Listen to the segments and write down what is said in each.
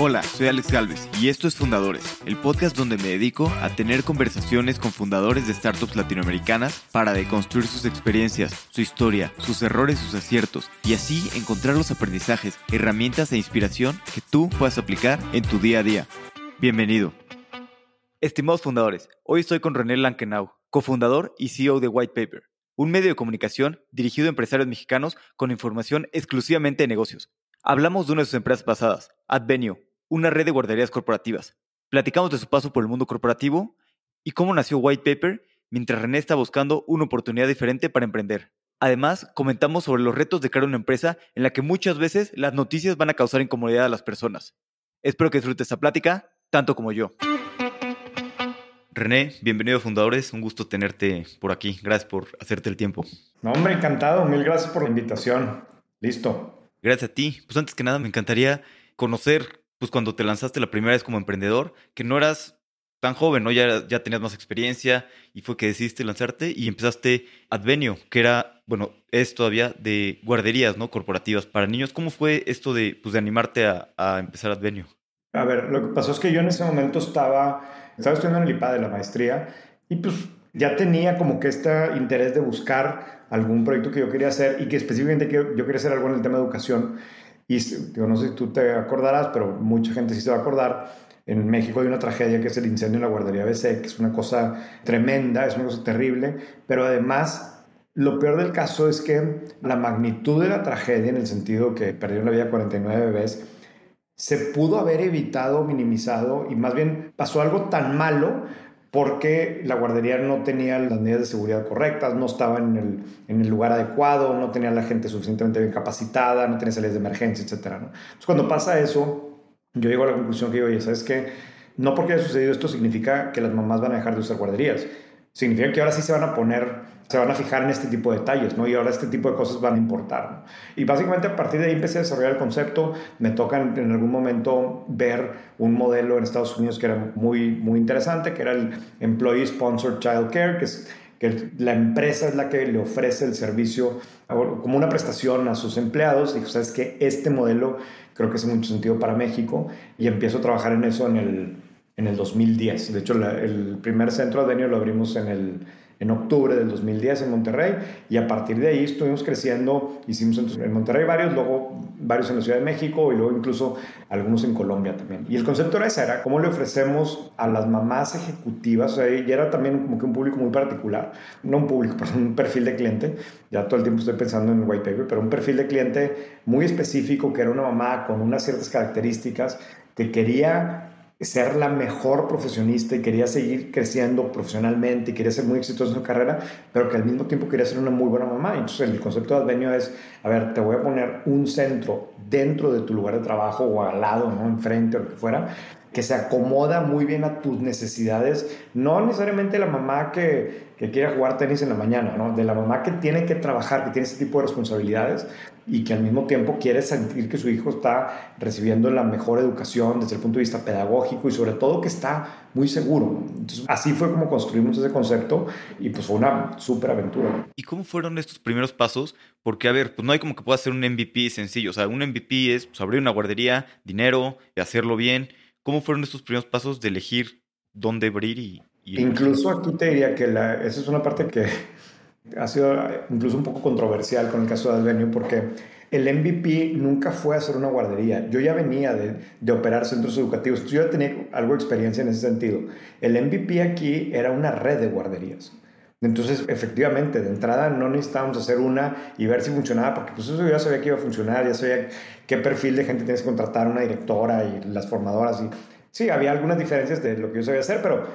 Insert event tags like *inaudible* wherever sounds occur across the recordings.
Hola, soy Alex Galvez y esto es Fundadores, el podcast donde me dedico a tener conversaciones con fundadores de startups latinoamericanas para deconstruir sus experiencias, su historia, sus errores, sus aciertos y así encontrar los aprendizajes, herramientas e inspiración que tú puedas aplicar en tu día a día. Bienvenido. Estimados fundadores, hoy estoy con René Lankenau, cofundador y CEO de White Paper, un medio de comunicación dirigido a empresarios mexicanos con información exclusivamente de negocios. Hablamos de una de sus empresas pasadas, Advenio, una red de guarderías corporativas. Platicamos de su paso por el mundo corporativo y cómo nació White Paper mientras René está buscando una oportunidad diferente para emprender. Además, comentamos sobre los retos de crear una empresa en la que muchas veces las noticias van a causar incomodidad a las personas. Espero que disfrutes esta plática tanto como yo. René, bienvenido a Fundadores, un gusto tenerte por aquí. Gracias por hacerte el tiempo. No, hombre, encantado. Mil gracias por la invitación. Listo. Gracias a ti. Pues antes que nada, me encantaría conocer pues cuando te lanzaste la primera vez como emprendedor, que no eras tan joven, ¿no? Ya, ya tenías más experiencia y fue que decidiste lanzarte y empezaste Advenio, que era, bueno, es todavía de guarderías, ¿no? Corporativas para niños. ¿Cómo fue esto de, pues, de animarte a, a empezar Advenio? A ver, lo que pasó es que yo en ese momento estaba, estaba estudiando en el IPA de la maestría y pues ya tenía como que este interés de buscar algún proyecto que yo quería hacer y que específicamente yo, quería hacer algo en el tema de educación. Y yo no sé si tú te acordarás, pero mucha gente sí se va a acordar. En México hay una tragedia que es el incendio en la guardería BC, que es una cosa tremenda, es una cosa terrible, pero además lo peor del caso es que la magnitud de la tragedia, en el sentido que perdieron la vida 49 bebés, se pudo haber evitado, minimizado y más bien pasó algo tan malo porque la guardería no tenía las medidas de seguridad correctas, no estaba en el, en el lugar adecuado, no tenía la gente suficientemente bien capacitada, no tenía salidas de emergencia, etc. Entonces, cuando pasa eso, yo llego a la conclusión que digo, oye, ¿sabes qué? No porque haya sucedido esto significa que las mamás van a dejar de usar guarderías. Significa que ahora sí se van a poner se van a fijar en este tipo de detalles, ¿no? Y ahora este tipo de cosas van a importar, ¿no? Y básicamente a partir de ahí empecé a desarrollar el concepto. Me toca en, algún momento ver un modelo en Estados Unidos que era muy, muy interesante, que era el Employee Sponsored Child Care, que es que la empresa es la que le ofrece el servicio como una prestación a sus empleados. Y sabes que este modelo creo que hace mucho sentido para México y empiezo a trabajar en eso en el, en el 2010. De hecho, el primer centro de lo abrimos en el en octubre del 2010 en Monterrey y a partir de ahí estuvimos creciendo, hicimos en Monterrey varios, luego varios en la Ciudad de México y luego incluso algunos en Colombia también. Y el concepto era ese, era cómo le ofrecemos a las mamás ejecutivas, o sea, y era también como que un público muy particular, no un público, *laughs* perdón, un perfil de cliente, ya todo el tiempo estoy pensando en white paper, pero un perfil de cliente muy específico que era una mamá con unas ciertas características que quería ser la mejor profesionista y quería seguir creciendo profesionalmente y quería ser muy exitoso en su carrera, pero que al mismo tiempo quería ser una muy buena mamá. Entonces el concepto de Advenio es, a ver, te voy a poner un centro dentro de tu lugar de trabajo o al lado, ¿no? enfrente o lo que fuera, que se acomoda muy bien a tus necesidades, no necesariamente la mamá que, que quiere jugar tenis en la mañana, ¿no? de la mamá que tiene que trabajar, que tiene ese tipo de responsabilidades, y que al mismo tiempo quiere sentir que su hijo está recibiendo la mejor educación desde el punto de vista pedagógico y sobre todo que está muy seguro. Entonces, así fue como construimos ese concepto y pues fue una súper aventura. ¿Y cómo fueron estos primeros pasos? Porque, a ver, pues no hay como que pueda ser un MVP sencillo. O sea, un MVP es pues, abrir una guardería, dinero, hacerlo bien. ¿Cómo fueron estos primeros pasos de elegir dónde abrir y... y Incluso aquí te diría que la, esa es una parte que ha sido incluso un poco controversial con el caso de Advenio porque el MVP nunca fue a hacer una guardería. Yo ya venía de, de, operar centros educativos. Yo ya tenía algo de experiencia en ese sentido. El MVP aquí era una red de guarderías. Entonces, efectivamente, de entrada no necesitábamos hacer una y ver si funcionaba, porque pues eso ya sabía que iba a funcionar, ya sabía qué perfil de gente tienes que contratar, una directora y las formadoras. Y sí, había algunas diferencias de lo que yo sabía hacer, pero,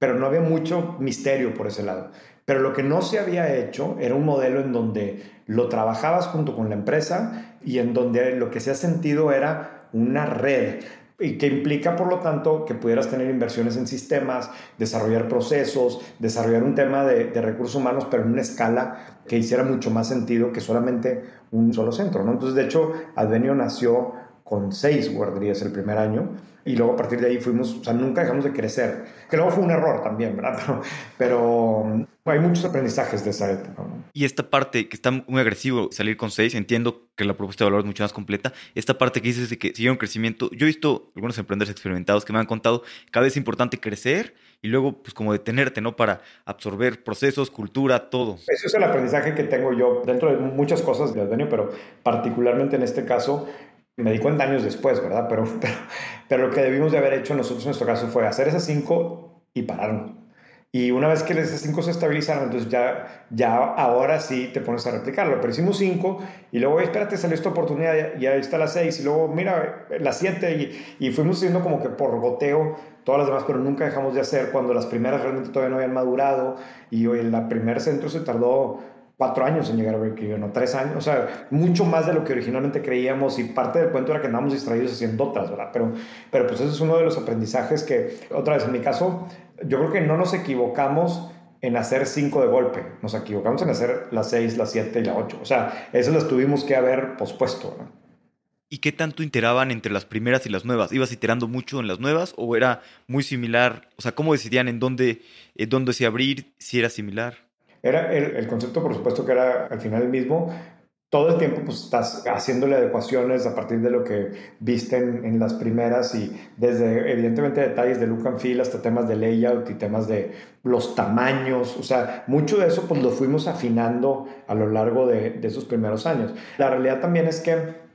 pero no había mucho misterio por ese lado. Pero lo que no se había hecho era un modelo en donde lo trabajabas junto con la empresa y en donde lo que se ha sentido era una red y que implica, por lo tanto, que pudieras tener inversiones en sistemas, desarrollar procesos, desarrollar un tema de, recursos humanos, pero en una escala que hiciera mucho más sentido que solamente un solo centro. ¿no? Entonces, de hecho, Advenio nació con seis guarderías el primer año y luego a partir de ahí fuimos, o sea, nunca dejamos de crecer, que luego fue un error también, ¿verdad? *laughs* Pero Hay muchos aprendizajes de esa época. Y esta parte que está muy agresivo, salir con seis, entiendo que la propuesta de valor es mucho más completa. Esta parte que dices de que siguieron crecimiento, yo he visto algunos emprendedores experimentados que me han contado, cada vez es importante crecer y luego pues como detenerte, ¿no? Para absorber procesos, cultura, todo. Ese es el aprendizaje que tengo yo dentro de muchas cosas de Advenio, pero particularmente en este caso me di cuenta años después, ¿verdad? Pero, pero, *laughs* pero, lo que debimos de haber hecho nosotros en nuestro caso fue hacer esas cinco y pararnos. Y una vez que esas cinco se estabilizaron, entonces ya, ya ahora sí te pones a replicarlo. Pero hicimos cinco y luego, espérate, salió esta oportunidad y ahí está la seis y luego, mira, la siete y, y fuimos haciendo como que por goteo todas las demás, pero nunca dejamos de hacer cuando las primeras realmente todavía no habían madurado y hoy el primer centro se tardó cuatro años en llegar a break-even, o tres años, o sea, mucho más de lo que originalmente creíamos y parte del cuento era que andábamos distraídos haciendo otras, ¿verdad? Pero, pero pues ese es uno de los aprendizajes que, otra vez, en mi caso, yo creo que no nos equivocamos en hacer cinco de golpe, nos equivocamos en hacer las seis, las siete y la ocho, o sea, esas las tuvimos que haber pospuesto, ¿no? ¿Y qué tanto iteraban entre las primeras y las nuevas? ¿Ibas iterando mucho en las nuevas o era muy similar? O sea, ¿cómo decidían en dónde, en dónde se abrir, si era similar? Era el, concepto, por supuesto, que era al final el mismo. Todo el tiempo pues, estás haciéndole adecuaciones a partir de lo que viste en, las primeras y desde, evidentemente, detalles de look and feel hasta temas de layout y temas de los tamaños. O sea, mucho de eso pues lo fuimos afinando a lo largo de, de esos primeros años. La realidad también es que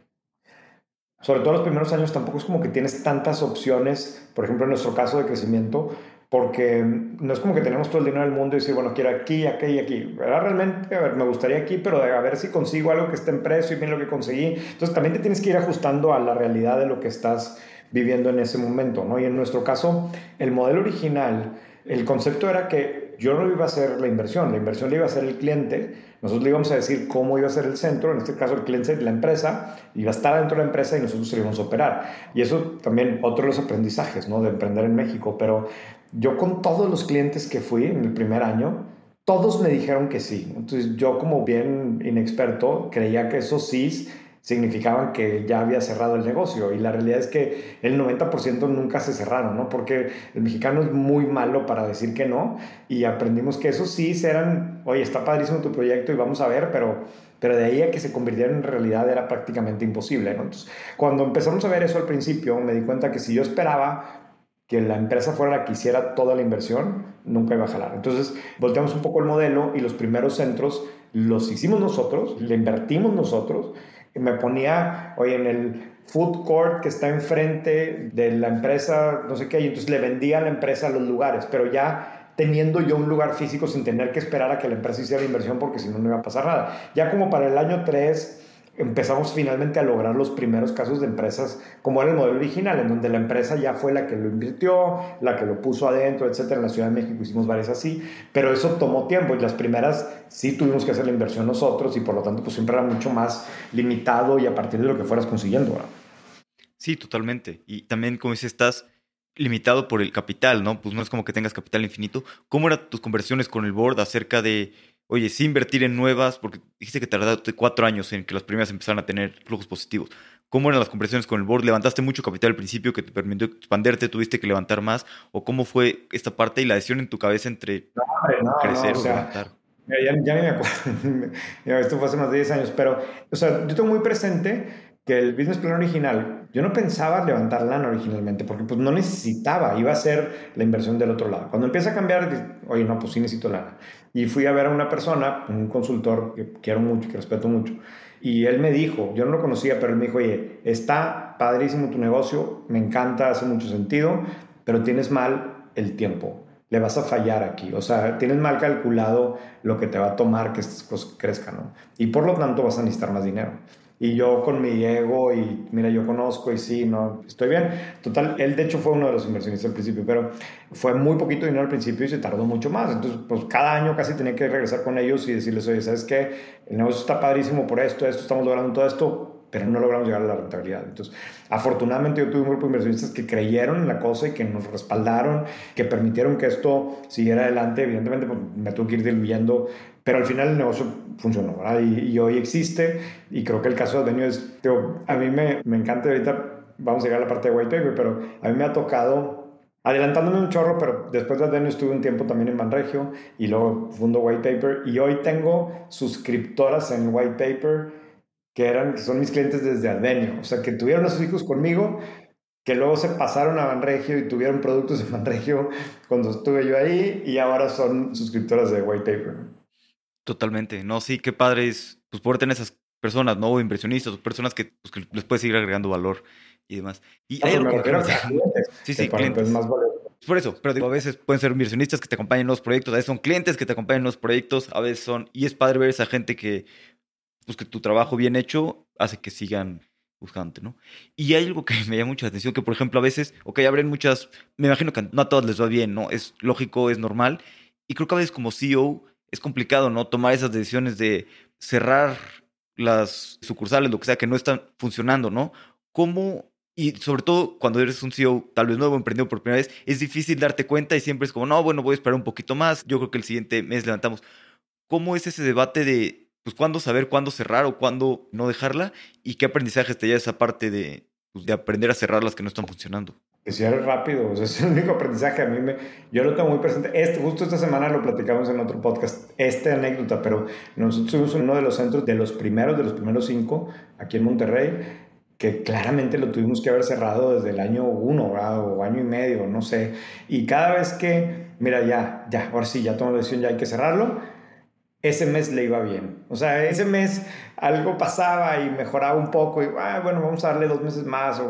sobre todo los primeros años tampoco es como que tienes tantas opciones, por ejemplo en nuestro caso de crecimiento, porque no es como que tenemos todo el dinero del mundo y decir, bueno, quiero aquí, aquí y aquí. Realmente, a ver, me gustaría aquí, pero a ver si consigo algo que esté en precio y bien lo que conseguí. Entonces también te tienes que ir ajustando a la realidad de lo que estás viviendo en ese momento, ¿no? Y en nuestro caso, el modelo original, el concepto era que yo no iba a hacer la inversión, la inversión la iba a hacer el cliente, nosotros le íbamos a decir cómo iba a ser el centro, en este caso el cliente, la empresa, iba a estar dentro de la empresa y nosotros se íbamos a operar. Y eso también otro de los aprendizajes, ¿no? De emprender en México, pero yo con todos los clientes que fui en el primer año, todos me dijeron que sí. Entonces yo como bien inexperto creía que esos sí significaban que ya había cerrado el negocio y la realidad es que el 90% nunca se cerraron, ¿no? Porque el mexicano es muy malo para decir que no y aprendimos que esos sí eran, oye, está padrísimo tu proyecto y vamos a ver, pero, pero de ahí a que se convirtieran en realidad era prácticamente imposible. Entonces, cuando empezamos a ver eso al principio, me di cuenta que si yo esperaba que la empresa fuera la que hiciera toda la inversión, nunca iba a jalar. Entonces, volteamos un poco el modelo y los primeros centros los hicimos nosotros, le invertimos nosotros. Y me ponía, oye, en el food court que está enfrente de la empresa, no sé qué, y entonces le vendía a la empresa los lugares, pero ya teniendo yo un lugar físico sin tener que esperar a que la empresa hiciera la inversión porque si no, no iba a pasar nada. Ya como para el año 3 empezamos finalmente a lograr los primeros casos de empresas como era el modelo original, en donde la empresa ya fue la que lo invirtió, la que lo puso adentro, etcétera. En la Ciudad de México hicimos varias así, pero eso tomó tiempo y las primeras sí tuvimos que hacer la inversión nosotros y por lo tanto pues siempre era mucho más limitado y a partir de lo que fueras consiguiendo. Sí, totalmente. Y también, como dices, estás limitado por el capital, ¿no? Pues no es como que tengas capital infinito. ¿Cómo eran tus conversiones con el board acerca de oye, sí invertir en nuevas, porque dijiste que tardaste cuatro años en que las primeras empezaran a tener flujos positivos. ¿Cómo eran las conversaciones con el board? ¿Levantaste mucho capital al principio que te permitió expanderte? ¿Tuviste que levantar más? ¿O cómo fue esta parte y la decisión en tu cabeza entre crecer o, levantar? Ya, ya, ni me acuerdo. *laughs* esto fue hace más de 10 años, pero, o sea, yo tengo muy presente que el business plan original, yo no pensaba levantar lana originalmente, porque pues no necesitaba, iba a ser la inversión del otro lado. Cuando empieza a cambiar, oye, no, pues sí necesito lana. Y fui a ver a una persona, un consultor que quiero mucho, que respeto mucho, y él me dijo, yo no lo conocía, pero él me dijo, oye, está padrísimo tu negocio, me encanta, hace mucho sentido, pero tienes mal el tiempo. Le vas a fallar aquí, o sea, tienes mal calculado lo que te va a tomar que estas cosas crezcan, ¿no? Y por lo tanto vas a necesitar más dinero. Y yo con mi ego y mira, yo conozco y sí, no, estoy bien. Total, él de hecho fue uno de los inversionistas al principio, pero fue muy poquito dinero al principio y se tardó mucho más. Entonces, pues cada año casi tenía que regresar con ellos y decirles, oye, ¿sabes qué? El negocio está padrísimo por esto, esto, estamos logrando todo esto, pero no logramos llegar a la rentabilidad. Entonces, afortunadamente yo tuve un grupo de inversionistas que creyeron en la cosa y que nos respaldaron, que permitieron que esto siguiera adelante. Evidentemente, pues, me tuve que ir diluyendo, pero al final el negocio funcionó, ¿verdad? Y, hoy existe y creo que el caso de Advenio es, a mí me, me encanta ahorita, vamos a llegar a la parte de white paper, pero a mí me ha tocado adelantándome un chorro, pero después de Advenio estuve un tiempo también en Manregio y luego fundo White Paper y hoy tengo suscriptoras en White Paper que eran, que son mis clientes desde Advenio, o sea, que tuvieron a sus hijos conmigo, que luego se pasaron a Manregio y tuvieron productos de Manregio cuando estuve yo ahí y ahora son suscriptoras de White Paper. Totalmente, no, sí, qué padre es pues, poder tener esas personas, ¿no? Inversionistas, personas que, pues, que les puedes seguir agregando valor y demás. Y hay algo *laughs* que, sí, sí, clientes. Más Por eso, pero digo, a veces pueden ser inversionistas que te acompañan en los proyectos, a veces son clientes que te acompañan en los proyectos, a veces son, y es padre ver esa gente que, pues que tu trabajo bien hecho hace que sigan buscando, ¿no? Y hay algo que *laughs* me llama mucha atención, que por ejemplo a veces, ok, abren muchas, me imagino que no a todas les va bien, ¿no? Es lógico, es normal, y creo que a veces como CEO es complicado, ¿no? Tomar esas decisiones de cerrar las sucursales, lo que sea, que no están funcionando, ¿no? ¿Cómo y sobre todo cuando eres un CEO tal vez nuevo, emprendido por primera vez, es difícil darte cuenta y siempre es como, no, bueno, voy a esperar un poquito más, yo creo que el siguiente mes levantamos. ¿Cómo es ese debate de, pues, cuándo saber cuándo cerrar o cuándo no dejarla? ¿Y qué aprendizajes te lleva esa parte de, pues, de aprender a cerrar las que no están funcionando? Que cierres rápido, o sea, *laughs* es el único aprendizaje. A mí me, yo lo tengo muy presente. Este, justo esta semana lo platicamos en otro podcast, esta anécdota, pero nosotros fuimos uno de los centros, de los primeros, de los primeros cinco, aquí en Monterrey, que claramente lo tuvimos que haber cerrado desde el año uno, o año y medio, no sé. Y cada vez que, mira, ya, ya, ahora sí, ya tomo la decisión, ya hay que cerrarlo, ese mes le iba bien. O sea, ese mes algo pasaba y mejoraba un poco y, ah, bueno, vamos a darle dos meses más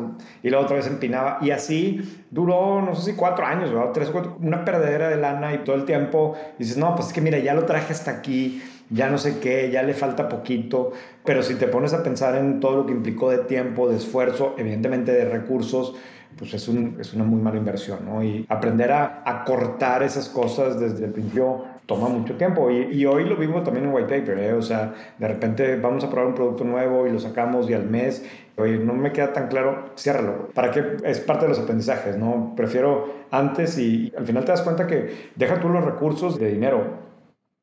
y luego otra vez empinaba. Y así duró, no sé si cuatro años, ¿verdad? tres o cuatro, una perdedera de lana y todo el tiempo dices, no, pues es que mira, ya lo traje hasta aquí, ya no sé qué, ya le falta poquito, pero si te pones a pensar en todo lo que implicó de tiempo, de esfuerzo, evidentemente de recursos, pues es, un, es una muy mala inversión, ¿no? Y aprender a, a, cortar esas cosas desde el principio toma mucho tiempo. Y, hoy lo vimos también en White Paper, ¿eh? O sea, de repente vamos a probar un producto nuevo y lo sacamos y al mes, oye, no me queda tan claro, ciérralo. ¿Para qué? Es parte de los aprendizajes, ¿no? Prefiero antes y, al final te das cuenta que deja tú los recursos de dinero,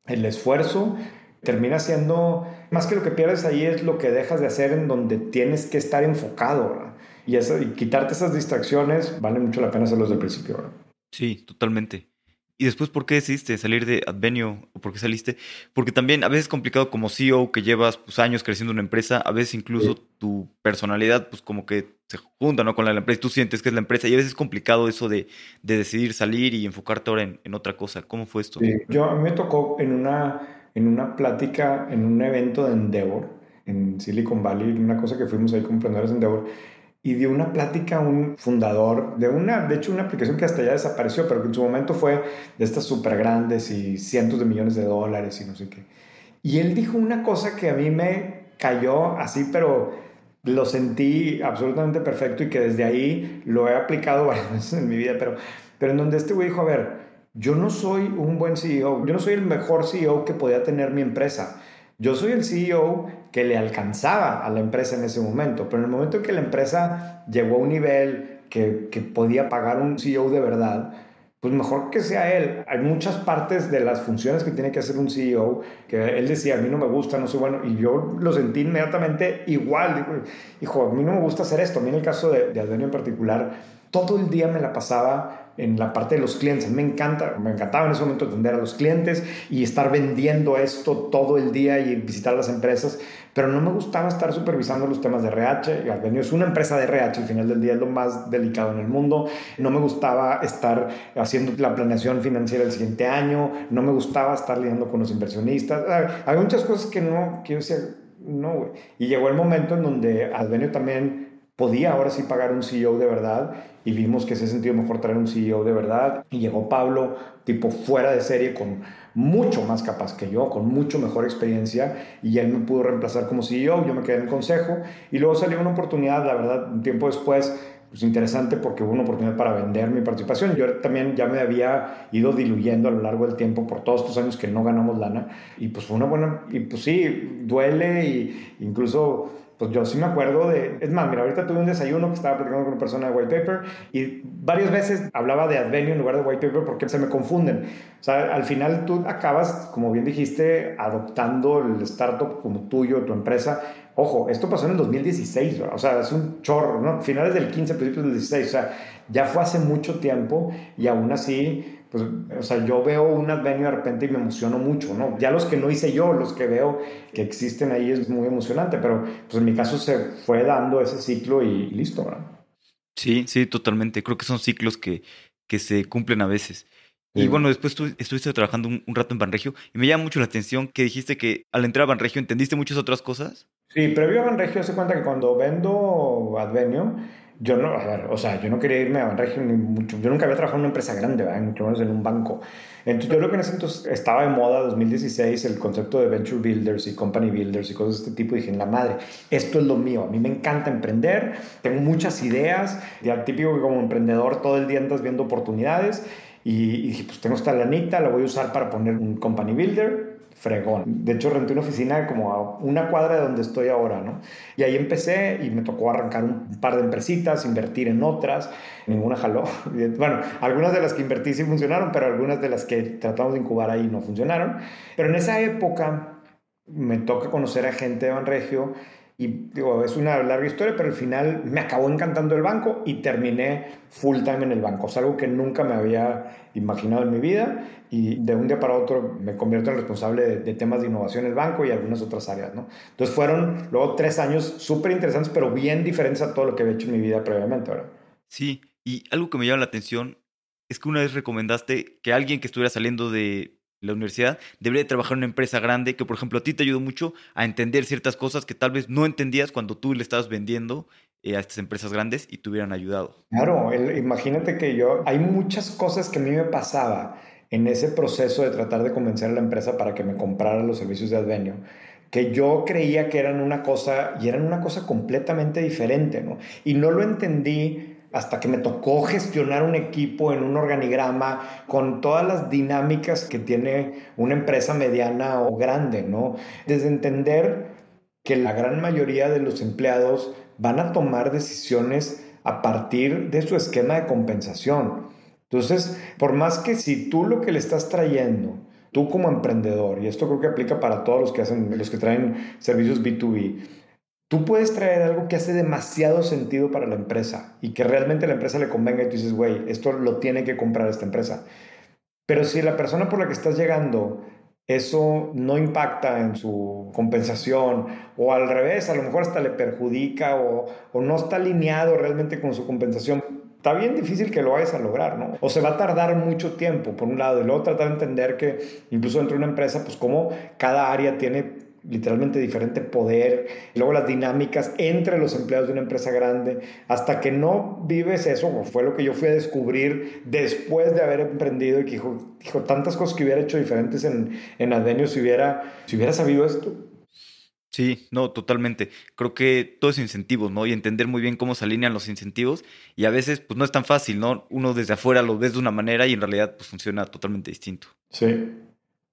el esfuerzo termina siendo, más que lo que pierdes ahí es lo que dejas de hacer en donde tienes que estar enfocado, Y, eso, quitarte esas distracciones vale mucho la pena hacerlos desde el principio, Sí, totalmente. ¿Y después por qué decidiste salir de Advenio? ¿O por qué saliste? Porque también a veces es complicado como CEO que llevas pues, años creciendo una empresa, a veces incluso tu personalidad pues como que se junta ¿no? con la, empresa, tú sientes que es la empresa y a veces es complicado eso de, de decidir salir y enfocarte ahora en, en, otra cosa. ¿Cómo fue esto? Sí, yo a mí me tocó en una en una plática, en un evento de Endeavor, en Silicon Valley, una cosa que fuimos ahí con emprendedores de Endeavor, y dio una plática un fundador de una, de hecho una aplicación que hasta ya desapareció, pero que en su momento fue de estas súper grandes y cientos de millones de dólares y no sé qué. Y él dijo una cosa que a mí me cayó así, pero lo sentí absolutamente perfecto y que desde ahí lo he aplicado *laughs* varias veces en mi vida, pero, pero en donde este güey dijo, a ver, yo no soy un buen CEO, yo no soy el mejor CEO que podía tener mi empresa. Yo soy el CEO que le alcanzaba a la empresa en ese momento, pero en el momento en que la empresa llegó a un nivel que, que podía pagar un CEO de verdad, pues mejor que sea él. Hay muchas partes de las funciones que tiene que hacer un CEO que él decía, a mí no me gusta, no soy bueno, y yo lo sentí inmediatamente igual. Dijo, hijo, a mí no me gusta hacer esto. A mí en el caso de, de en particular, todo el día me la pasaba en la parte de los clientes. Me encanta, me encantaba en ese momento atender a los clientes y estar vendiendo esto todo el día y visitar las empresas, pero no me gustaba estar supervisando los temas de RH. Advenio es una empresa de RH, al final del día es lo más delicado en el mundo. No me gustaba estar haciendo la planeación financiera del siguiente año, no me gustaba estar lidiando con los inversionistas. Hay muchas cosas que no, que yo decía, no, güey. Y llegó el momento en donde Advenio también podía ahora sí pagar un CEO de verdad y vimos que se sentido mejor traer un CEO de verdad. Y llegó Pablo tipo fuera de serie con mucho más capaz que yo, con mucho mejor experiencia y él me pudo reemplazar como CEO, yo me quedé en el consejo. Y luego salió una oportunidad, la verdad, un tiempo después pues interesante porque hubo una oportunidad para vender mi participación. Yo también ya me había ido diluyendo a lo largo del tiempo por todos estos años que no ganamos lana. Y pues fue una buena, y pues sí, duele y incluso pues yo sí me acuerdo de, es más, mira, ahorita tuve un desayuno que estaba platicando con una persona de White Paper y varias veces hablaba de Advenio en lugar de White Paper porque se me confunden. O sea, al final tú acabas, como bien dijiste, adoptando el startup como tuyo, tu empresa. Ojo, esto pasó en el 2016, o sea, es un chorro, ¿no? Finales del 15, principios del 16, o sea, ya fue hace mucho tiempo y aún así pues, o sea, yo veo un Advenio de repente y me emociono mucho, ¿no? Ya los que no hice yo, los que veo que existen ahí es muy emocionante, pero pues en mi caso se fue dando ese ciclo y, listo, ¿verdad? Sí, sí, totalmente. Creo que son ciclos que, que se cumplen a veces. Y bueno, después tú estuviste trabajando un, rato en Banregio y me llama mucho la atención que dijiste que al entrar a Banregio entendiste muchas otras cosas. Sí, previo a Banregio se cuenta que cuando vendo Advenio, yo no, a ver, o sea, yo no quería irme a Banregio ni mucho. Yo nunca había trabajado en una empresa grande, ¿verdad? mucho menos en un banco. Entonces, yo creo que en ese entonces estaba de moda, 2016, el concepto de venture builders y company builders y cosas de este tipo. Dije, la madre, esto es lo mío. A mí me encanta emprender, tengo muchas ideas. Ya típico que como emprendedor todo el día andas viendo oportunidades. Y, y dije, pues tengo esta lanita, la voy a usar para poner un company builder fregón. De hecho, renté una oficina como a una cuadra de donde estoy ahora, ¿no? Y ahí empecé y me tocó arrancar un par de empresitas, invertir en otras, ninguna jaló. *laughs* Bueno, algunas de las que invertí sí funcionaron, pero algunas de las que tratamos de incubar ahí no funcionaron. Pero en esa época me toca conocer a gente de Banregio y digo, es una larga historia, pero al final me acabó encantando el banco y terminé full time en el banco. Es algo que nunca me había imaginado en mi vida y de un día para otro me convierto en responsable de, temas de innovación en el banco y algunas otras áreas, ¿no? Entonces fueron luego tres años súper interesantes, pero bien diferentes a todo lo que había hecho en mi vida previamente, ¿verdad? Sí, y algo que me llama la atención es que una vez recomendaste que alguien que estuviera saliendo de la universidad, debería trabajar en una empresa grande que, por ejemplo, a ti te ayudó mucho a entender ciertas cosas que tal vez no entendías cuando tú le estabas vendiendo eh, a estas empresas grandes y te hubieran ayudado. Claro, imagínate que yo, hay muchas cosas que a mí me pasaba en ese proceso de tratar de convencer a la empresa para que me comprara los servicios de Advenio que yo creía que eran una cosa y eran una cosa completamente diferente, ¿no? Y no lo entendí hasta que me tocó gestionar un equipo en un organigrama con todas las dinámicas que tiene una empresa mediana o grande, ¿no? Desde entender que la gran mayoría de los empleados van a tomar decisiones a partir de su esquema de compensación. Entonces, por más que si tú lo que le estás trayendo, tú como emprendedor, y esto creo que aplica para todos los que hacen, los que traen servicios B2B, Tú puedes traer algo que hace demasiado sentido para la empresa y que realmente la empresa le convenga y tú dices, güey, esto lo tiene que comprar esta empresa. Pero si la persona por la que estás llegando, eso no impacta en su compensación o al revés, a lo mejor hasta le perjudica o, no está alineado realmente con su compensación, está bien difícil que lo vayas a lograr, ¿no? O se va a tardar mucho tiempo, por un lado, y luego tratar de entender que incluso dentro de una empresa, pues como cada área tiene literalmente diferente poder, y luego las dinámicas entre los empleados de una empresa grande, hasta que no vives eso, fue lo que yo fui a descubrir después de haber emprendido y que dijo, dijo tantas cosas que hubiera hecho diferentes en, en Advenio si hubiera, si hubiera sabido esto. Sí, no, totalmente. Creo que todo es incentivos, ¿no? Y entender muy bien cómo se alinean los incentivos. Y a veces, pues no es tan fácil, ¿no? Uno desde afuera lo ves de una manera y en realidad, pues funciona totalmente distinto. Sí,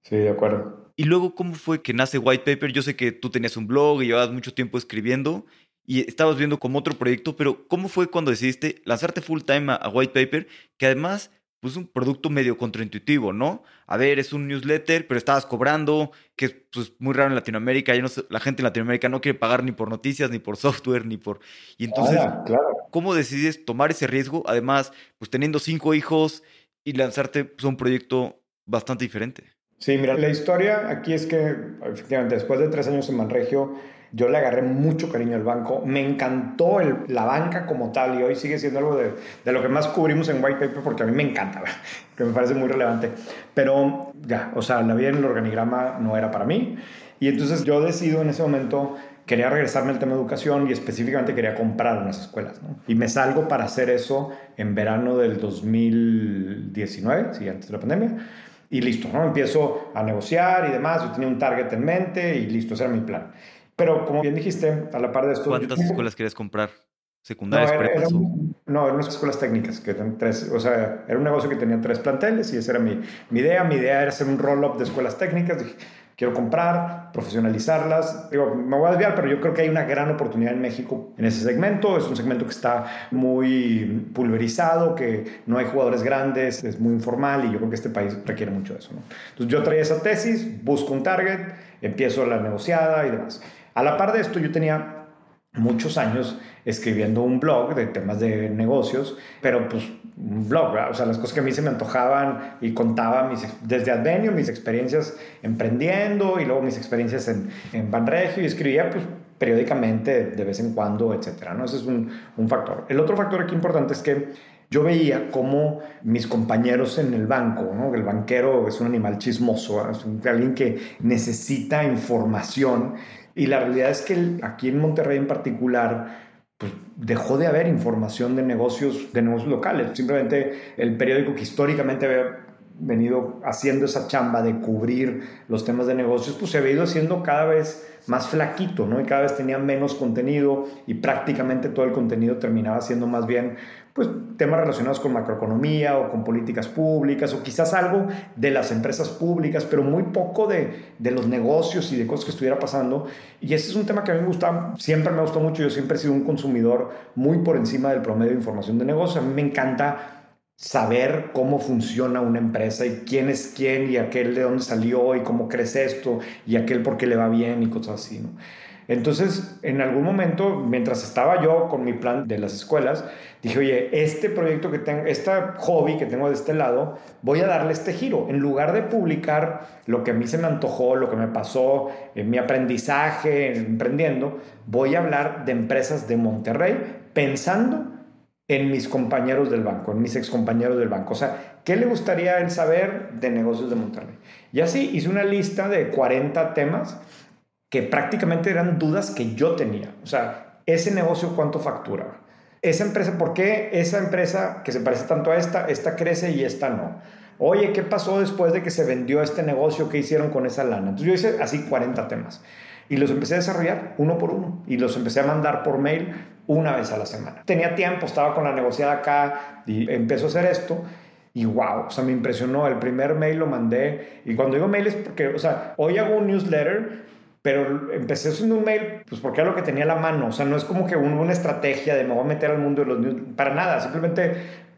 sí, de acuerdo. Y luego, ¿cómo fue que nace White Paper? Yo sé que tú tenías un blog y llevabas mucho tiempo escribiendo y estabas viendo como otro proyecto, pero ¿cómo fue cuando decidiste lanzarte full time a, White Paper? Que además, pues un producto medio contraintuitivo, ¿no? A ver, es un newsletter, pero estabas cobrando, que es pues, muy raro en Latinoamérica. Ya no la gente en Latinoamérica no quiere pagar ni por noticias, ni por software, ni por... Y entonces, ¿cómo decides tomar ese riesgo? Además, pues teniendo cinco hijos y lanzarte pues, un proyecto bastante diferente. Sí, mira, la historia aquí es que efectivamente después de tres años en Manregio, yo le agarré mucho cariño al banco. Me encantó el, la banca como tal y hoy sigue siendo algo de, de, lo que más cubrimos en White Paper porque a mí me encanta, *laughs* que me parece muy relevante. Pero ya, o sea, la vida en el organigrama no era para mí. Y entonces yo decido en ese momento, quería regresarme al tema de educación y específicamente quería comprar unas escuelas. ¿no? Y me salgo para hacer eso en verano del 2019, sí, antes de la pandemia y listo, ¿no? Empiezo a negociar y demás, yo tenía un target en mente y listo, ese era mi plan. Pero como bien dijiste, a la par de esto... ¿Cuántas escuelas querías comprar? ¿Secundarias, no, era, no, eran unas escuelas técnicas, que tres, o sea, era un negocio que tenía tres planteles y esa era mi, mi idea. Mi idea era hacer un roll-up de escuelas técnicas. Dije, quiero comprar, profesionalizarlas. Digo, me voy a desviar, pero yo creo que hay una gran oportunidad en México en ese segmento. Es un segmento que está muy pulverizado, que no hay jugadores grandes, es muy informal y yo creo que este país requiere mucho de eso. Entonces yo traía esa tesis, busco un target, empiezo la negociada y demás. A la par de esto yo tenía muchos años escribiendo un blog de temas de negocios, pero pues un blog, o sea, las cosas que a mí se me antojaban y contaba mis, desde Advenio, mis experiencias emprendiendo y luego mis experiencias en, en Banregio y escribía pues periódicamente de vez en cuando, etcétera, ¿no? Ese es un, un factor. El otro factor aquí importante es que yo veía cómo mis compañeros en el banco, ¿no? el banquero es un animal chismoso, es alguien que necesita información y la realidad es que aquí en Monterrey en particular, pues dejó de haber información de negocios, de negocios locales. Simplemente el periódico que históricamente había venido haciendo esa chamba de cubrir los temas de negocios, pues se había ido haciendo cada vez más flaquito, ¿no? Y cada vez tenía menos contenido y prácticamente todo el contenido terminaba siendo más bien pues temas relacionados con macroeconomía o con políticas públicas o quizás algo de las empresas públicas, pero muy poco de, de, los negocios y de cosas que estuviera pasando. Y ese es un tema que a mí me gusta, siempre me gustó mucho, yo siempre he sido un consumidor muy por encima del promedio de información de negocios, a mí me encanta saber cómo funciona una empresa y quién es quién y aquel de dónde salió y cómo crece esto y aquel por qué le va bien y cosas así, ¿no? Entonces, en algún momento, mientras estaba yo con mi plan de las escuelas, dije, oye, este proyecto que tengo, este hobby que tengo de este lado, voy a darle este giro. En lugar de publicar lo que a mí se me antojó, lo que me pasó, en mi aprendizaje, emprendiendo, voy a hablar de empresas de Monterrey pensando en mis compañeros del banco, en mis excompañeros del banco. O sea, ¿qué le gustaría él saber de negocios de Monterrey? Y así hice una lista de 40 temas que prácticamente eran dudas que yo tenía. O sea, ese negocio cuánto factura. Esa empresa, ¿por qué esa empresa que se parece tanto a esta, esta crece y esta no? Oye, ¿qué pasó después de que se vendió este negocio? ¿Qué hicieron con esa lana? Entonces yo hice así 40 temas y los empecé a desarrollar uno por uno y los empecé a mandar por mail una vez a la semana. Tenía tiempo, estaba con la negociada acá y empezó a hacer esto y wow, o sea, me impresionó. El primer mail lo mandé y cuando digo mail es porque, o sea, hoy hago un newsletter pero empecé haciendo un mail, pues porque era lo que tenía a la mano. O sea, no es como que una estrategia de me voy a meter al mundo de los news, para nada. Simplemente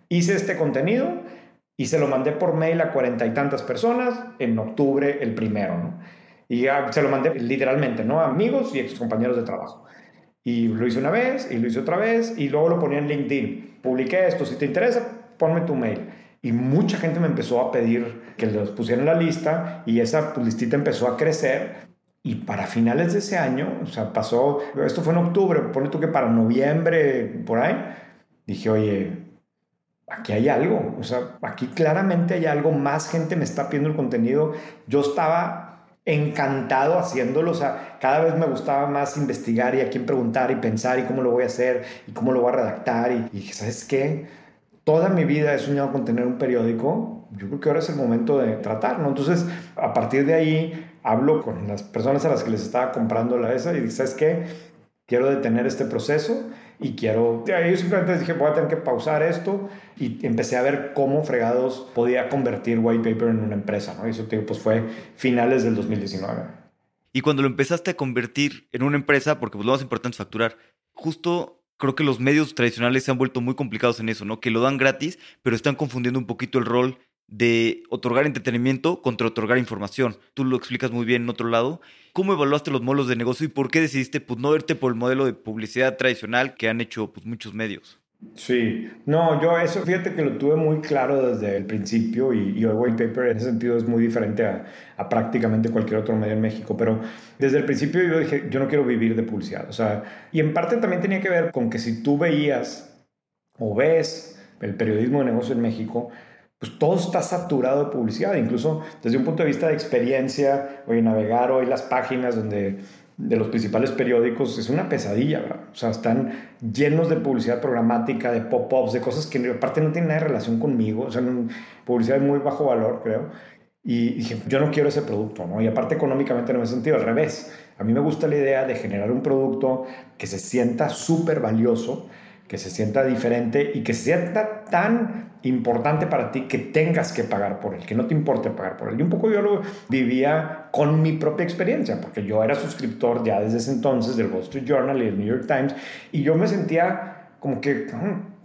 hice este contenido y se lo mandé por mail a cuarenta y tantas personas en octubre el primero, ¿no? Y se lo mandé literalmente, ¿no? A amigos y ex compañeros de trabajo. Y lo hice una vez y lo hice otra vez y luego lo ponía en LinkedIn. Publiqué esto, si te interesa, ponme tu mail. Y mucha gente me empezó a pedir que los pusiera en la lista y esa listita empezó a crecer y para finales de ese año, o sea, pasó, esto fue en octubre, pone tú que para noviembre, por ahí, dije, oye, aquí hay algo, o sea, aquí claramente hay algo, más gente me está pidiendo el contenido, yo estaba encantado haciéndolo, o sea, cada vez me gustaba más investigar y a quién preguntar y pensar y cómo lo voy a hacer y cómo lo voy a redactar y, y dije, ¿sabes qué? Toda mi vida he soñado con tener un periódico, yo creo que ahora es el momento de tratar, ¿no? Entonces, a partir de ahí hablo con las personas a las que les estaba comprando la esa y dije, ¿sabes qué? Quiero detener este proceso y quiero... Yo simplemente dije, voy a tener que pausar esto y empecé a ver cómo fregados podía convertir White Paper en una empresa, ¿no? Y eso pues fue finales del 2019. Y cuando lo empezaste a convertir en una empresa, porque pues, lo más importante es facturar, justo creo que los medios tradicionales se han vuelto muy complicados en eso, ¿no? Que lo dan gratis, pero están confundiendo un poquito el rol de otorgar entretenimiento contra otorgar información. Tú lo explicas muy bien en otro lado. ¿Cómo evaluaste los modelos de negocio y por qué decidiste pues, no verte por el modelo de publicidad tradicional que han hecho pues, muchos medios? Sí, no, yo eso fíjate que lo tuve muy claro desde el principio y, y el white paper en ese sentido es muy diferente a, a, prácticamente cualquier otro medio en México, pero desde el principio yo dije, yo no quiero vivir de publicidad, o sea, y en parte también tenía que ver con que si tú veías o ves el periodismo de negocio en México, pues todo está saturado de publicidad, incluso desde un punto de vista de experiencia, hoy navegar hoy las páginas donde de los principales periódicos es una pesadilla, ¿verdad? O sea, están llenos de publicidad programática, de pop-ups, de cosas que aparte no tienen nada de relación conmigo, o sea, publicidad de muy bajo valor, creo. Y dije, yo no quiero ese producto, ¿no? Y aparte económicamente no me he sentido al revés. A mí me gusta la idea de generar un producto que se sienta súper valioso, que se sienta diferente y que se sienta tan importante para ti que tengas que pagar por él, que no te importe pagar por él. Y un poco yo lo vivía con mi propia experiencia, porque yo era suscriptor ya desde ese entonces del Wall Street Journal y del New York Times, y yo me sentía como que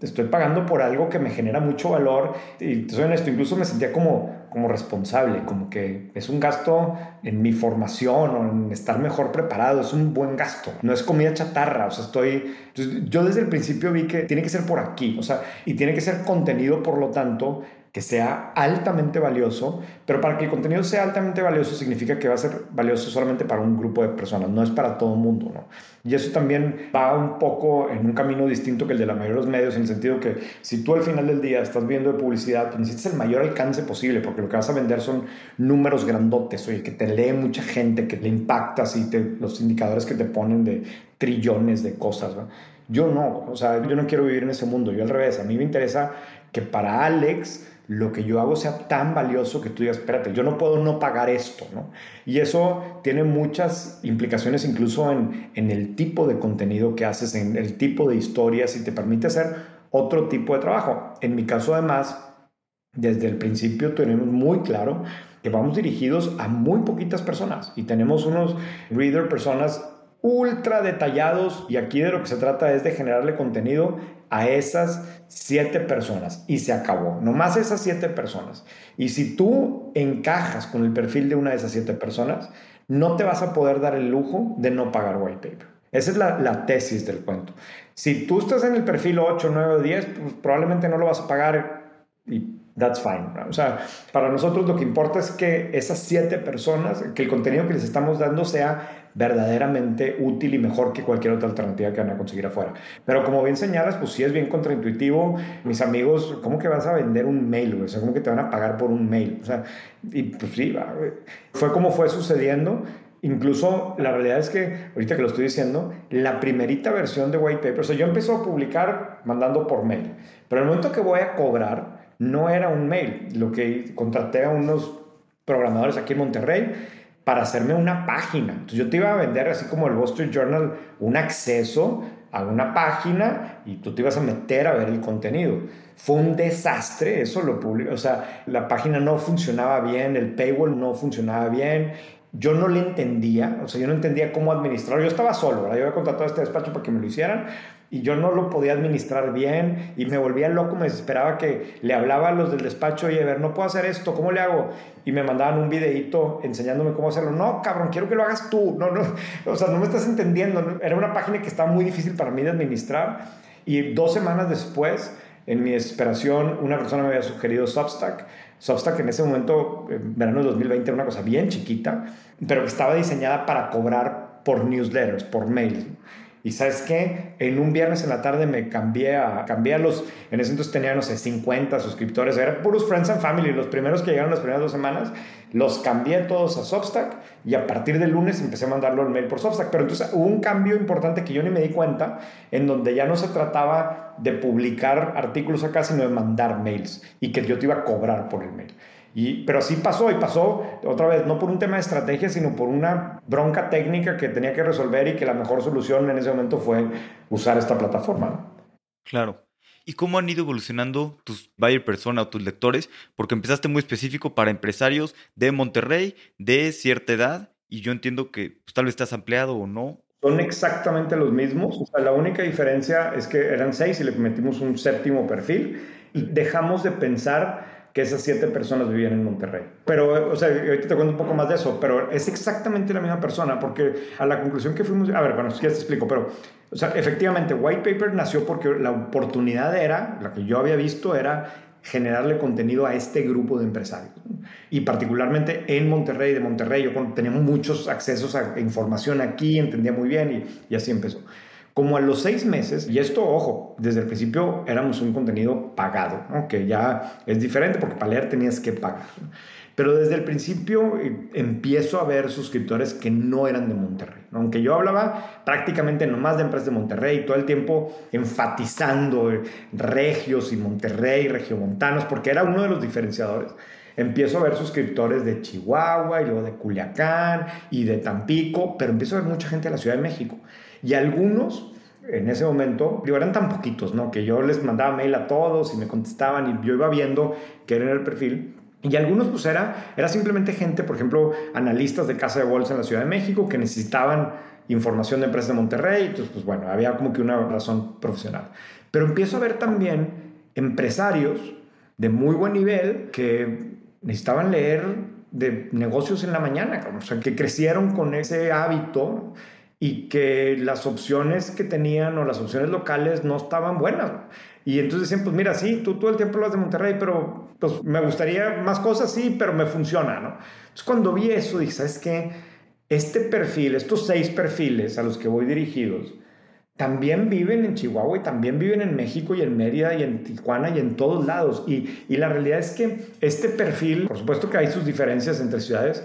estoy pagando por algo que me genera mucho valor y soy honesto, incluso me sentía como, como responsable, como que es un gasto en mi formación o en estar mejor preparado, es un buen gasto, no es comida chatarra, o sea, estoy, yo desde el principio vi que tiene que ser por aquí, o sea, y tiene que ser contenido, por lo tanto, que sea altamente valioso, pero para que el contenido sea altamente valioso significa que va a ser valioso solamente para un grupo de personas, no es para todo el mundo, ¿no? Y eso también va un poco en un camino distinto que el de la mayoría de los medios, en el sentido que si tú al final del día estás viendo de publicidad, pues necesitas el mayor alcance posible, porque lo que vas a vender son números grandotes, oye, que te lee mucha gente, que le impactas y te, los indicadores que te ponen de trillones de cosas, ¿no? Yo no, o sea, yo no quiero vivir en ese mundo, yo al revés, a mí me interesa que para Alex lo que yo hago sea tan valioso que tú digas, espérate, yo no puedo no pagar esto, ¿no? Y eso tiene muchas implicaciones incluso en, en el tipo de contenido que haces, en el tipo de historias y te permite hacer otro tipo de trabajo. En mi caso, además, desde el principio tenemos muy claro que vamos dirigidos a muy poquitas personas y tenemos unos reader personas ultra detallados y aquí de lo que se trata es de generarle contenido a esas siete personas y se acabó, nomás esas siete personas. Y si tú encajas con el perfil de una de esas siete personas, no te vas a poder dar el lujo de no pagar white paper. Esa es la, tesis del cuento. Si tú estás en el perfil 8, 9 o 10, pues probablemente no lo vas a pagar y that's fine. O sea, para nosotros lo que importa es que esas siete personas, que el contenido que les estamos dando sea verdaderamente útil y mejor que cualquier otra alternativa que van a conseguir afuera. Pero como bien señalas, pues sí es bien contraintuitivo. Mis amigos, ¿cómo que vas a vender un mail? O sea, ¿cómo que te van a pagar por un mail? O sea, y pues sí, fue como fue sucediendo. Incluso la realidad es que, ahorita que lo estoy diciendo, la primerita versión de White Paper, o sea, yo empecé a publicar mandando por mail, pero el momento que voy a cobrar, no era un mail. Lo que contraté a unos programadores aquí en Monterrey para hacerme una página. Entonces yo te iba a vender así como el Wall Street Journal un acceso a una página y tú te ibas a meter a ver el contenido. Fue un desastre, eso lo publicó, o sea, la página no funcionaba bien, el paywall no funcionaba bien, yo no le entendía, o sea, yo no entendía cómo administrar, yo estaba solo, ¿verdad? yo había contratado a este despacho para que me lo hicieran, y yo no lo podía administrar bien y me volvía loco, me desesperaba que le hablaba a los del despacho, y a ver, no puedo hacer esto, ¿cómo le hago? Y me mandaban un videito enseñándome cómo hacerlo. No, cabrón, quiero que lo hagas tú. No, no, *laughs* o sea, no me estás entendiendo. Era una página que estaba muy difícil para mí de administrar y dos semanas después, en mi desesperación, una persona me había sugerido Substack. Substack en ese momento, en verano de 2020, era una cosa bien chiquita, pero que estaba diseñada para cobrar por newsletters, por mails. Y sabes qué, en un viernes en la tarde me cambié a, cambié a los, en ese entonces tenía, no sé, 50 suscriptores, eran puros Friends and Family, los primeros que llegaron las primeras dos semanas, los cambié todos a Substack y a partir del lunes empecé a mandarlo al mail por Substack. Pero entonces hubo un cambio importante que yo ni me di cuenta, en donde ya no se trataba de publicar artículos acá, sino de mandar mails y que yo te iba a cobrar por el mail pero así pasó y pasó otra vez, no por un tema de estrategia, sino por una bronca técnica que tenía que resolver y que la mejor solución en ese momento fue usar esta plataforma. Claro. ¿Y cómo han ido evolucionando tus buyer persona o tus lectores? Porque empezaste muy específico para empresarios de Monterrey, de cierta edad, y yo entiendo que pues, tal vez estás ampliado o no. Son exactamente los mismos. O sea, la única diferencia es que eran seis y le metimos un séptimo perfil y dejamos de pensar que esas siete personas vivían en Monterrey. Pero, o sea, ahorita te cuento un poco más de eso, pero es exactamente la misma persona, porque a la conclusión que fuimos, a ver, bueno, quieres te explico, pero, o sea, efectivamente, White Paper nació porque la oportunidad era, la que yo había visto era generarle contenido a este grupo de empresarios. Y particularmente en Monterrey, de Monterrey, yo tenía muchos accesos a información aquí, entendía muy bien y, y así empezó. Como a los seis meses, y esto, ojo, desde el principio éramos un contenido pagado, que ya es diferente porque para leer tenías que pagar. Pero desde el principio eh, empiezo a ver suscriptores que no eran de Monterrey. Aunque yo hablaba prácticamente nomás de empresas de Monterrey, todo el tiempo enfatizando eh, regios y Monterrey, regiomontanos, porque era uno de los diferenciadores. Empiezo a ver suscriptores de Chihuahua y luego de Culiacán y de Tampico, pero empiezo a ver mucha gente de la Ciudad de México. Y algunos en ese momento, digo, eran tan poquitos, ¿no? Que yo les mandaba mail a todos y me contestaban y yo iba viendo qué era el perfil. Y algunos, pues era, era simplemente gente, por ejemplo, analistas de casa de bolsa en la Ciudad de México que necesitaban información de empresas de Monterrey. Entonces, pues bueno, había como que una razón profesional. Pero empiezo a ver también empresarios de muy buen nivel que necesitaban leer de negocios en la mañana, o sea, que crecieron con ese hábito y que las opciones que tenían o las opciones locales no estaban buenas. Y entonces decían, pues mira, sí, tú todo el tiempo hablas de Monterrey, pero pues me gustaría más cosas, sí, pero me funciona, ¿no? Entonces cuando vi eso, dije, ¿sabes qué? Este perfil, estos seis perfiles a los que voy dirigidos, también viven en Chihuahua y también viven en México y en Mérida y en Tijuana y en todos lados. Y, y la realidad es que este perfil, por supuesto que hay sus diferencias entre ciudades,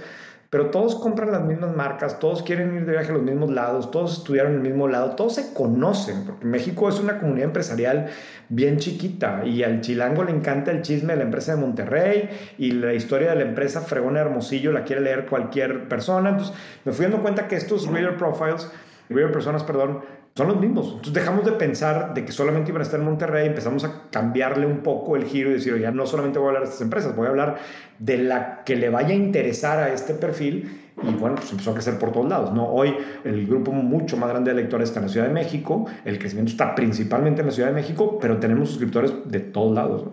pero todos compran las mismas marcas, todos quieren ir de viaje a los mismos lados, todos estudiaron en el mismo lado, todos se conocen, porque México es una comunidad empresarial bien chiquita y al chilango le encanta el chisme de la empresa de Monterrey y la historia de la empresa Fregona Hermosillo la quiere leer cualquier persona. Entonces me fui dando cuenta que estos reader profiles, reader personas, perdón, son los mismos. Entonces dejamos de pensar de que solamente iban a estar en Monterrey, empezamos a cambiarle un poco el giro y decir, ya no solamente voy a hablar de estas empresas, voy a hablar de la que le vaya a interesar a este perfil y bueno, pues empezó a crecer por todos lados. ¿no? Hoy el grupo mucho más grande de lectores está en la Ciudad de México, el crecimiento está principalmente en la Ciudad de México, pero tenemos suscriptores de todos lados.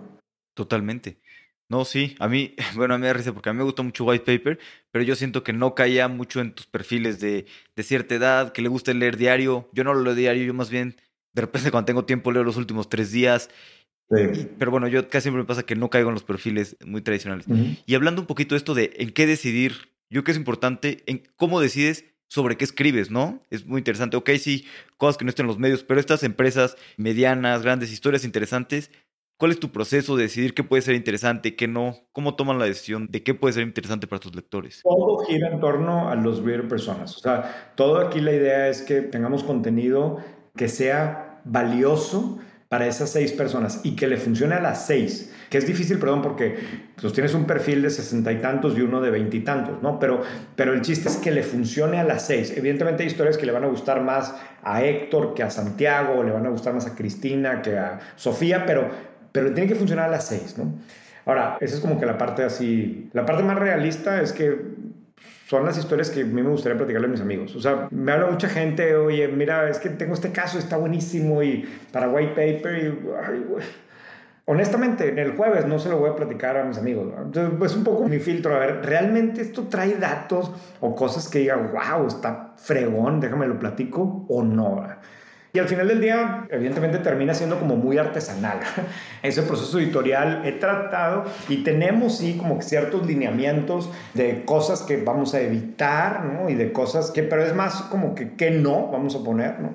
Totalmente. No, sí, a mí, *laughs* bueno, a mí me da risa porque a mí me gusta mucho White Paper, pero yo siento que no caía mucho en tus perfiles de, de cierta edad, que le gusta leer diario. Yo no lo leo diario, yo más bien, de repente cuando tengo tiempo leo los últimos tres días. pero bueno, yo casi siempre me pasa que no caigo en los perfiles muy tradicionales. Y hablando un poquito de esto de en qué decidir, yo creo que es importante, en cómo decides sobre qué escribes, ¿no? Es muy interesante. Ok, sí, cosas que no estén en los medios, pero estas empresas medianas, grandes, historias interesantes, ¿Cuál es tu proceso de decidir qué puede ser interesante, qué no? ¿Cómo toman la decisión de qué puede ser interesante para tus lectores? Todo gira en torno a los reader personas. O sea, todo aquí la idea es que tengamos contenido que sea valioso para esas seis personas y que le funcione a las seis. Que es difícil, perdón, porque pues, tienes un perfil de sesenta y tantos y uno de veintitantos, ¿no? Pero, pero el chiste es que le funcione a las seis. Evidentemente hay historias que le van a gustar más a Héctor que a Santiago, le van a gustar más a Cristina que a Sofía, pero pero tiene que funcionar a las 6, ¿no? Ahora, esa es como que la parte así, la parte más realista es que son las historias que a mí me gustaría platicarle a mis amigos. O sea, me habla mucha gente, oye, mira, es que tengo este caso, está buenísimo y para white paper y... Ay, Honestamente, en el jueves no se lo voy a platicar a mis amigos. Entonces, pues un poco mi filtro. A ver, ¿realmente esto trae datos o cosas que digan, wow, está fregón, déjame lo platico o no? Y al final del día, evidentemente termina siendo como muy artesanal. *laughs* Ese proceso editorial he tratado y tenemos sí como ciertos lineamientos de cosas que vamos a evitar, ¿no? Y de cosas que, pero es más como que qué no vamos a poner, ¿no?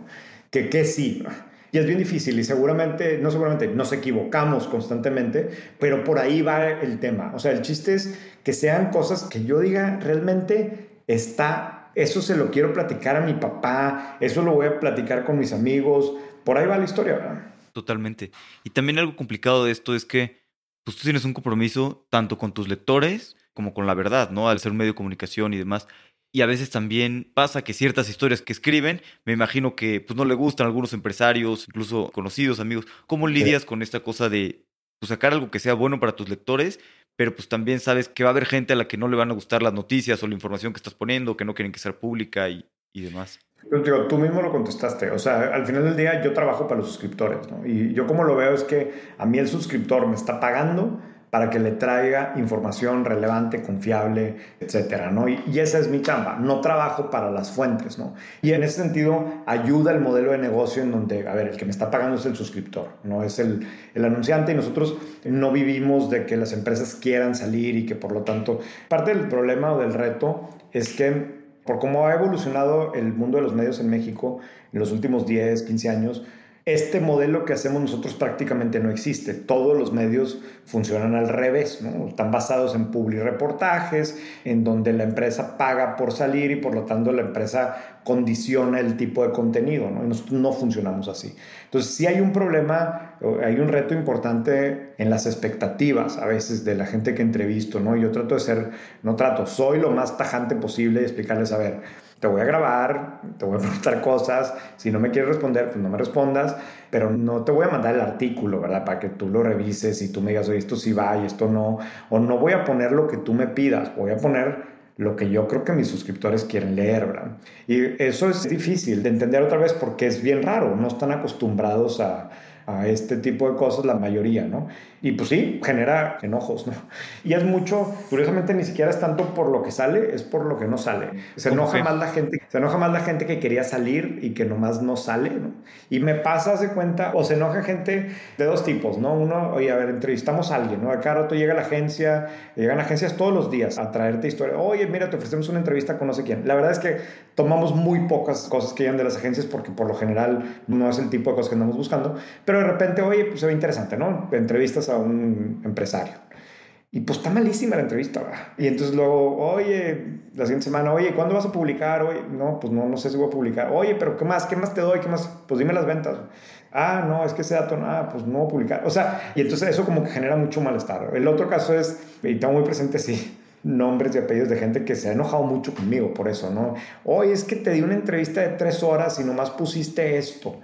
Que qué sí. Y es bien difícil y seguramente, no seguramente, nos equivocamos constantemente, pero por ahí va el tema. O sea, el chiste es que sean cosas que yo diga realmente está eso se lo quiero platicar a mi papá, eso lo voy a platicar con mis amigos. Por ahí va la historia, ¿verdad? Totalmente. Y también algo complicado de esto es que pues, tú tienes un compromiso tanto con tus lectores como con la verdad, ¿no? Al ser un medio de comunicación y demás. Y a veces también pasa que ciertas historias que escriben, me imagino que pues, no le gustan a algunos empresarios, incluso conocidos, amigos. ¿Cómo lidias con esta cosa de pues, sacar algo que sea bueno para tus lectores, pero pues también sabes que va a haber gente a la que no le van a gustar las noticias o la información que estás poniendo, que no quieren que sea pública y, y demás. Digo, tú mismo lo contestaste. O sea, al final del día yo trabajo para los suscriptores, ¿no? Y yo como lo veo es que a mí el suscriptor me está pagando para que le traiga información relevante, confiable, etcétera, ¿no? Y, esa es mi chamba, no trabajo para las fuentes, ¿no? Y en ese sentido ayuda el modelo de negocio en donde, a ver, el que me está pagando es el suscriptor, no es el, el anunciante y nosotros no vivimos de que las empresas quieran salir y que por lo tanto, parte del problema o del reto es que por cómo ha evolucionado el mundo de los medios en México en los últimos 10, 15 años, este modelo que hacemos nosotros prácticamente no existe. Todos los medios funcionan al revés. Están basados en reportajes, en donde la empresa paga por salir y por lo tanto la empresa condiciona el tipo de contenido, ¿no? Y nosotros no funcionamos así. Entonces, sí hay un problema, hay un reto importante en las expectativas a veces de la gente que entrevisto, ¿no? Yo trato de ser, no trato, soy lo más tajante posible y explicarles, a ver, te voy a grabar, te voy a *laughs* preguntar cosas, si no me quieres responder, pues no me respondas, pero no te voy a mandar el artículo, ¿verdad? Para que tú lo revises y tú me digas, oye, esto sí va y esto no, o no voy a poner lo que tú me pidas, voy a poner lo que yo creo que mis suscriptores quieren leer, ¿verdad? Y eso es difícil de entender otra vez porque es bien raro, no están acostumbrados a, a este tipo de cosas la mayoría, ¿no? Y pues sí, genera enojos, ¿no? Y es mucho, curiosamente ni siquiera es tanto por lo que sale, es por lo que no sale. Se enoja más la gente, se enoja más la gente que quería salir y que nomás no sale, ¿no? Y me pasa, de cuenta, o se enoja gente de dos tipos, ¿no? Uno, oye, a ver, entrevistamos a alguien, ¿no? Acá rato llega la agencia, llegan agencias todos los días a traerte historia. Oye, mira, te ofrecemos una entrevista con no sé quién. La verdad es que tomamos muy pocas cosas que llegan de las agencias porque por lo general no es el tipo de cosas que andamos buscando, pero de repente, oye, pues se ve interesante, ¿no? Entrevistas a un empresario. Y pues está malísima la entrevista, Y entonces luego, oye, la siguiente semana, oye, ¿cuándo vas a publicar? Oye, no, pues no, no sé si voy a publicar. Oye, pero ¿qué más? ¿Qué más te doy? ¿Qué más? Pues dime las ventas. Ah, no, es que ese dato, nada, pues no voy a publicar. O sea, y entonces eso como que genera mucho malestar. El otro caso es, y tengo muy presente, sí, nombres y apellidos de gente que se ha enojado mucho conmigo por eso, ¿no? Oye, es que te di una entrevista de tres horas y nomás pusiste esto.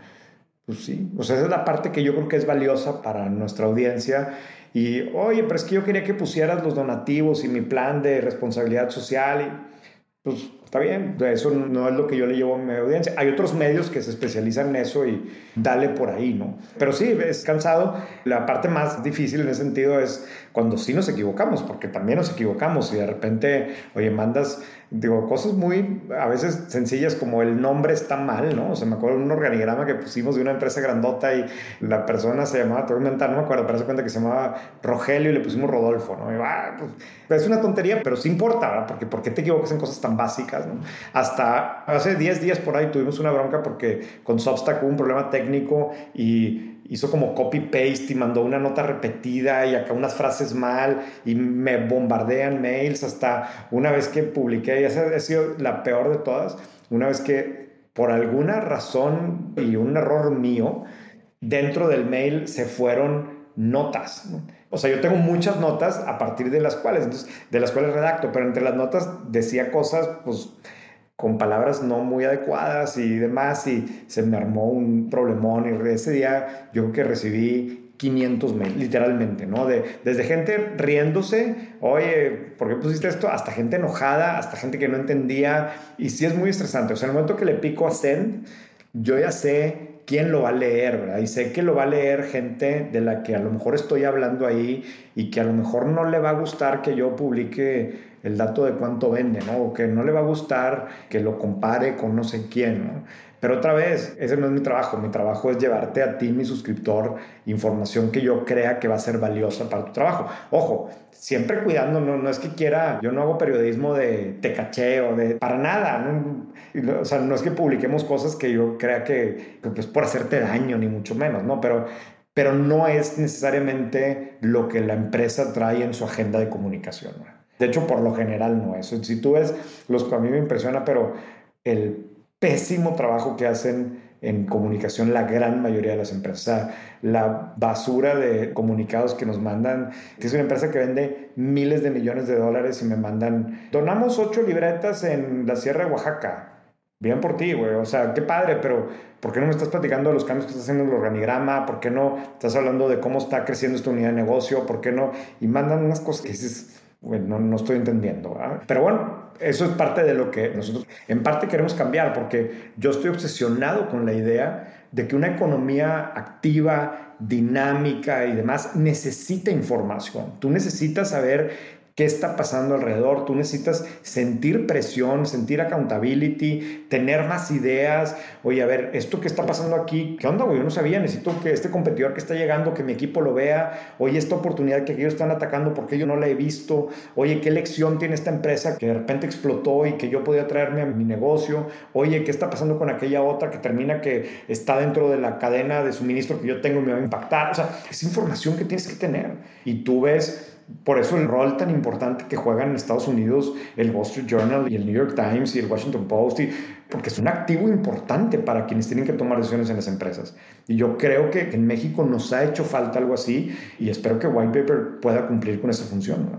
Pues sí, o sea, esa es la parte que yo creo que es valiosa para nuestra audiencia. Y, oye, pero es que yo quería que pusieras los donativos y mi plan de responsabilidad social. Y, pues está bien, eso no es lo que yo le llevo a mi audiencia. Hay otros medios que se especializan en eso y dale por ahí, ¿no? Pero sí, es cansado. La parte más difícil en ese sentido es cuando sí nos equivocamos, porque también nos equivocamos y de repente, oye, mandas digo, cosas muy, a veces sencillas como el nombre está mal, ¿no? O sea, me acuerdo de un organigrama que pusimos de una empresa grandota y la persona se llamaba, te voy no me acuerdo, pero se cuenta que se llamaba Rogelio y le pusimos Rodolfo, ¿no? Ah, pues, es una tontería, pero sí importa, ¿verdad? Porque ¿por qué te equivocas en cosas tan básicas, ¿no? Hasta hace 10 días por ahí tuvimos una bronca porque con Substack hubo un problema técnico y hizo como copy-paste y mandó una nota repetida y acá unas frases mal y me bombardean mails hasta una vez que publiqué, y esa ha sido la peor de todas, una vez que por alguna razón y un error mío, dentro del mail se fueron notas. O sea, yo tengo muchas notas a partir de las cuales, entonces, de las cuales redacto, pero entre las notas decía cosas, pues con palabras no muy adecuadas y demás, y se me armó un problemón y ese día yo creo que recibí 500 mails, literalmente, ¿no? De, desde gente riéndose, oye, ¿por qué pusiste esto? Hasta gente enojada, hasta gente que no entendía, y sí es muy estresante. O sea, en el momento que le pico a send, yo ya sé quién lo va a leer, ¿verdad? Y sé que lo va a leer gente de la que a lo mejor estoy hablando ahí y que a lo mejor no le va a gustar que yo publique el dato de cuánto vende, ¿no? O que no le va a gustar que lo compare con no sé quién, ¿no? Pero otra vez, ese no es mi trabajo. Mi trabajo es llevarte a ti, mi suscriptor, información que yo crea que va a ser valiosa para tu trabajo. Ojo, siempre cuidando, no, no es que quiera, yo no hago periodismo de te caché o de para nada. ¿no? O sea, no es que publiquemos cosas que yo crea que, que pues por hacerte daño, ni mucho menos, ¿no? Pero, pero no es necesariamente lo que la empresa trae en su agenda de comunicación. De hecho, por lo general no es. Si tú ves, los a mí me impresiona, pero el pésimo trabajo que hacen en comunicación la gran mayoría de las empresas. La basura de comunicados que nos mandan, es una empresa que vende miles de millones de dólares y me mandan, donamos ocho libretas en la Sierra de Oaxaca. Bien por ti, güey. O sea, qué padre, pero ¿por qué no me estás platicando de los cambios que estás haciendo en el organigrama? ¿Por qué no estás hablando de cómo está creciendo esta unidad de negocio? ¿Por qué no? Y mandan unas cosas que dices, bueno, no, estoy entendiendo. Pero bueno, eso es parte de lo que nosotros en parte queremos cambiar, porque yo estoy obsesionado con la idea de que una economía activa, dinámica y demás necesita información. Tú necesitas saber qué está pasando alrededor. Tú necesitas sentir presión, sentir accountability, tener más ideas. Oye, a ver, esto que está pasando aquí, ¿qué onda, güey? Yo no sabía, necesito que este competidor que está llegando, que mi equipo lo vea. Oye, esta oportunidad que ellos están atacando, ¿por qué yo no la he visto? Oye, ¿qué lección tiene esta empresa que de repente explotó y que yo podía traerme a mi negocio? Oye, ¿qué está pasando con aquella otra que termina que está dentro de la cadena de suministro que yo tengo y me va a impactar? O sea, es información que tienes que tener. Y tú ves por eso el rol tan importante que juegan en Estados Unidos el Wall Street Journal y el New York Times y el Washington Post, y, porque es un activo importante para quienes tienen que tomar decisiones en las empresas. Y yo creo que en México nos ha hecho falta algo así y espero que White Paper pueda cumplir con esa función.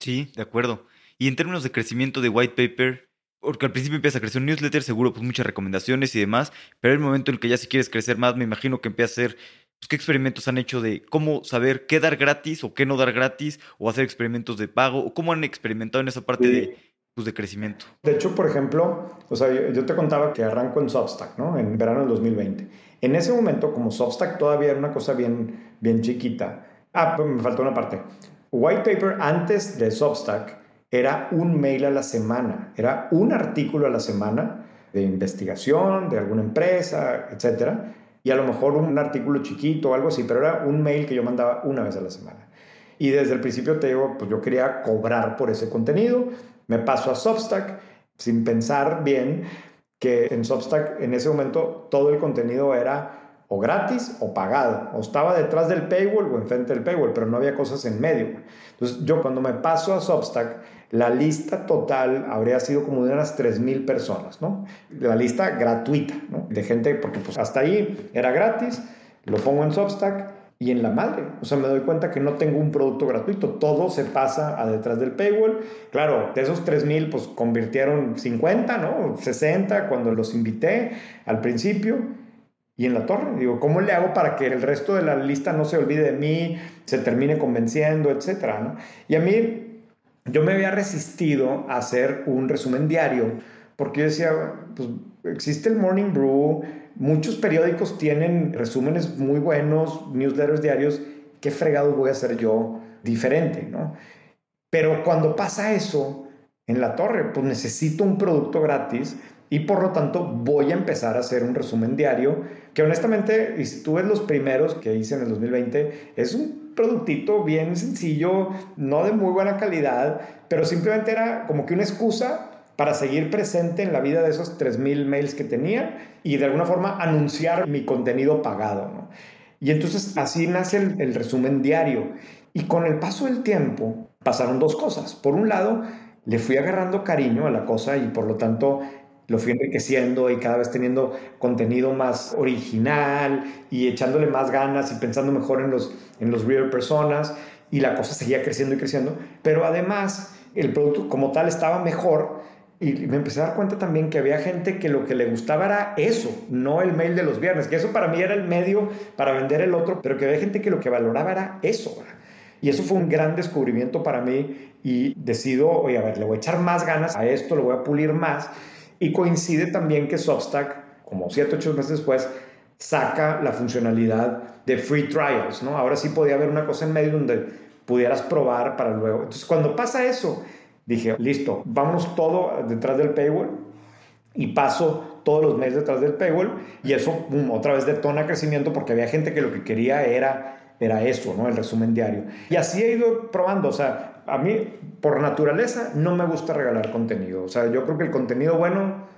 Sí, de acuerdo. Y en términos de crecimiento de White Paper, porque al principio empieza a crecer un newsletter, seguro pues muchas recomendaciones y demás, pero el momento en el que ya si quieres crecer más, me imagino que empieza a hacer pues, qué experimentos han hecho de cómo saber qué dar gratis o qué no dar gratis, o hacer experimentos de pago, o cómo han experimentado en esa parte de, pues, de crecimiento. De hecho, por ejemplo, o sea, yo, te contaba que arranco en Substack, ¿no? En verano del 2020. En ese momento, como Substack todavía era una cosa bien, bien chiquita. Ah, pues me faltó una parte. White Paper antes de Substack era un mail a la semana, era un artículo a la semana de investigación de alguna empresa, etcétera y a lo mejor un artículo chiquito o algo así, pero era un mail que yo mandaba una vez a la semana. Y desde el principio te digo, pues yo quería cobrar por ese contenido, me paso a Substack sin pensar bien que en Substack en ese momento todo el contenido era o gratis o pagado, o estaba detrás del paywall o enfrente del paywall, pero no había cosas en medio. Entonces yo cuando me paso a Substack, la lista total habría sido como de unas 3.000 personas, ¿no? La lista gratuita, ¿no? De gente, porque pues hasta ahí era gratis, lo pongo en Substack y en la madre. O sea, me doy cuenta que no tengo un producto gratuito, todo se pasa a detrás del paywall. Claro, de esos 3.000 pues convirtieron 50, ¿no? 60 cuando los invité al principio y en la torre. Digo, ¿cómo le hago para que el resto de la lista no se olvide de mí, se termine convenciendo, etcétera, ¿no? Y a mí yo me había resistido a hacer un resumen diario porque yo decía, pues existe el Morning Brew, muchos periódicos tienen resúmenes muy buenos, newsletters diarios, ¿qué fregado voy a hacer yo diferente, no? Pero cuando pasa eso en la torre, pues necesito un producto gratis y por lo tanto voy a empezar a hacer un resumen diario que honestamente, y si tú ves los primeros que hice en el 2020, es un productito bien sencillo, no de muy buena calidad, pero simplemente era como que una excusa para seguir presente en la vida de esos 3.000 mails que tenía y de alguna forma anunciar mi contenido pagado. Y entonces así nace el, el resumen diario. Y con el paso del tiempo pasaron dos cosas. Por un lado, le fui agarrando cariño a la cosa y por lo tanto lo fui enriqueciendo y cada vez teniendo contenido más original y echándole más ganas y pensando mejor en los, en los real personas y la cosa seguía creciendo y creciendo, pero además el producto como tal estaba mejor y me empecé a dar cuenta también que había gente que lo que le gustaba era eso, no el mail de los viernes, que eso para mí era el medio para vender el otro, pero que había gente que lo que valoraba era eso. Y eso fue un gran descubrimiento para mí y decido, oye, a ver, le voy a echar más ganas a esto, lo voy a pulir más y coincide también que Substack, como 7, 8 meses después, saca la funcionalidad de free trials, ¿no? Ahora sí podía haber una cosa en medio donde pudieras probar para luego. Entonces, cuando pasa eso, dije, listo, vamos todo detrás del paywall y paso todos los meses detrás del paywall y eso otra vez detona crecimiento porque había gente que lo que quería era era eso, ¿no? El resumen diario. Y así he ido probando, o sea, a mí por naturaleza no me gusta regalar contenido, o sea, yo creo que el contenido bueno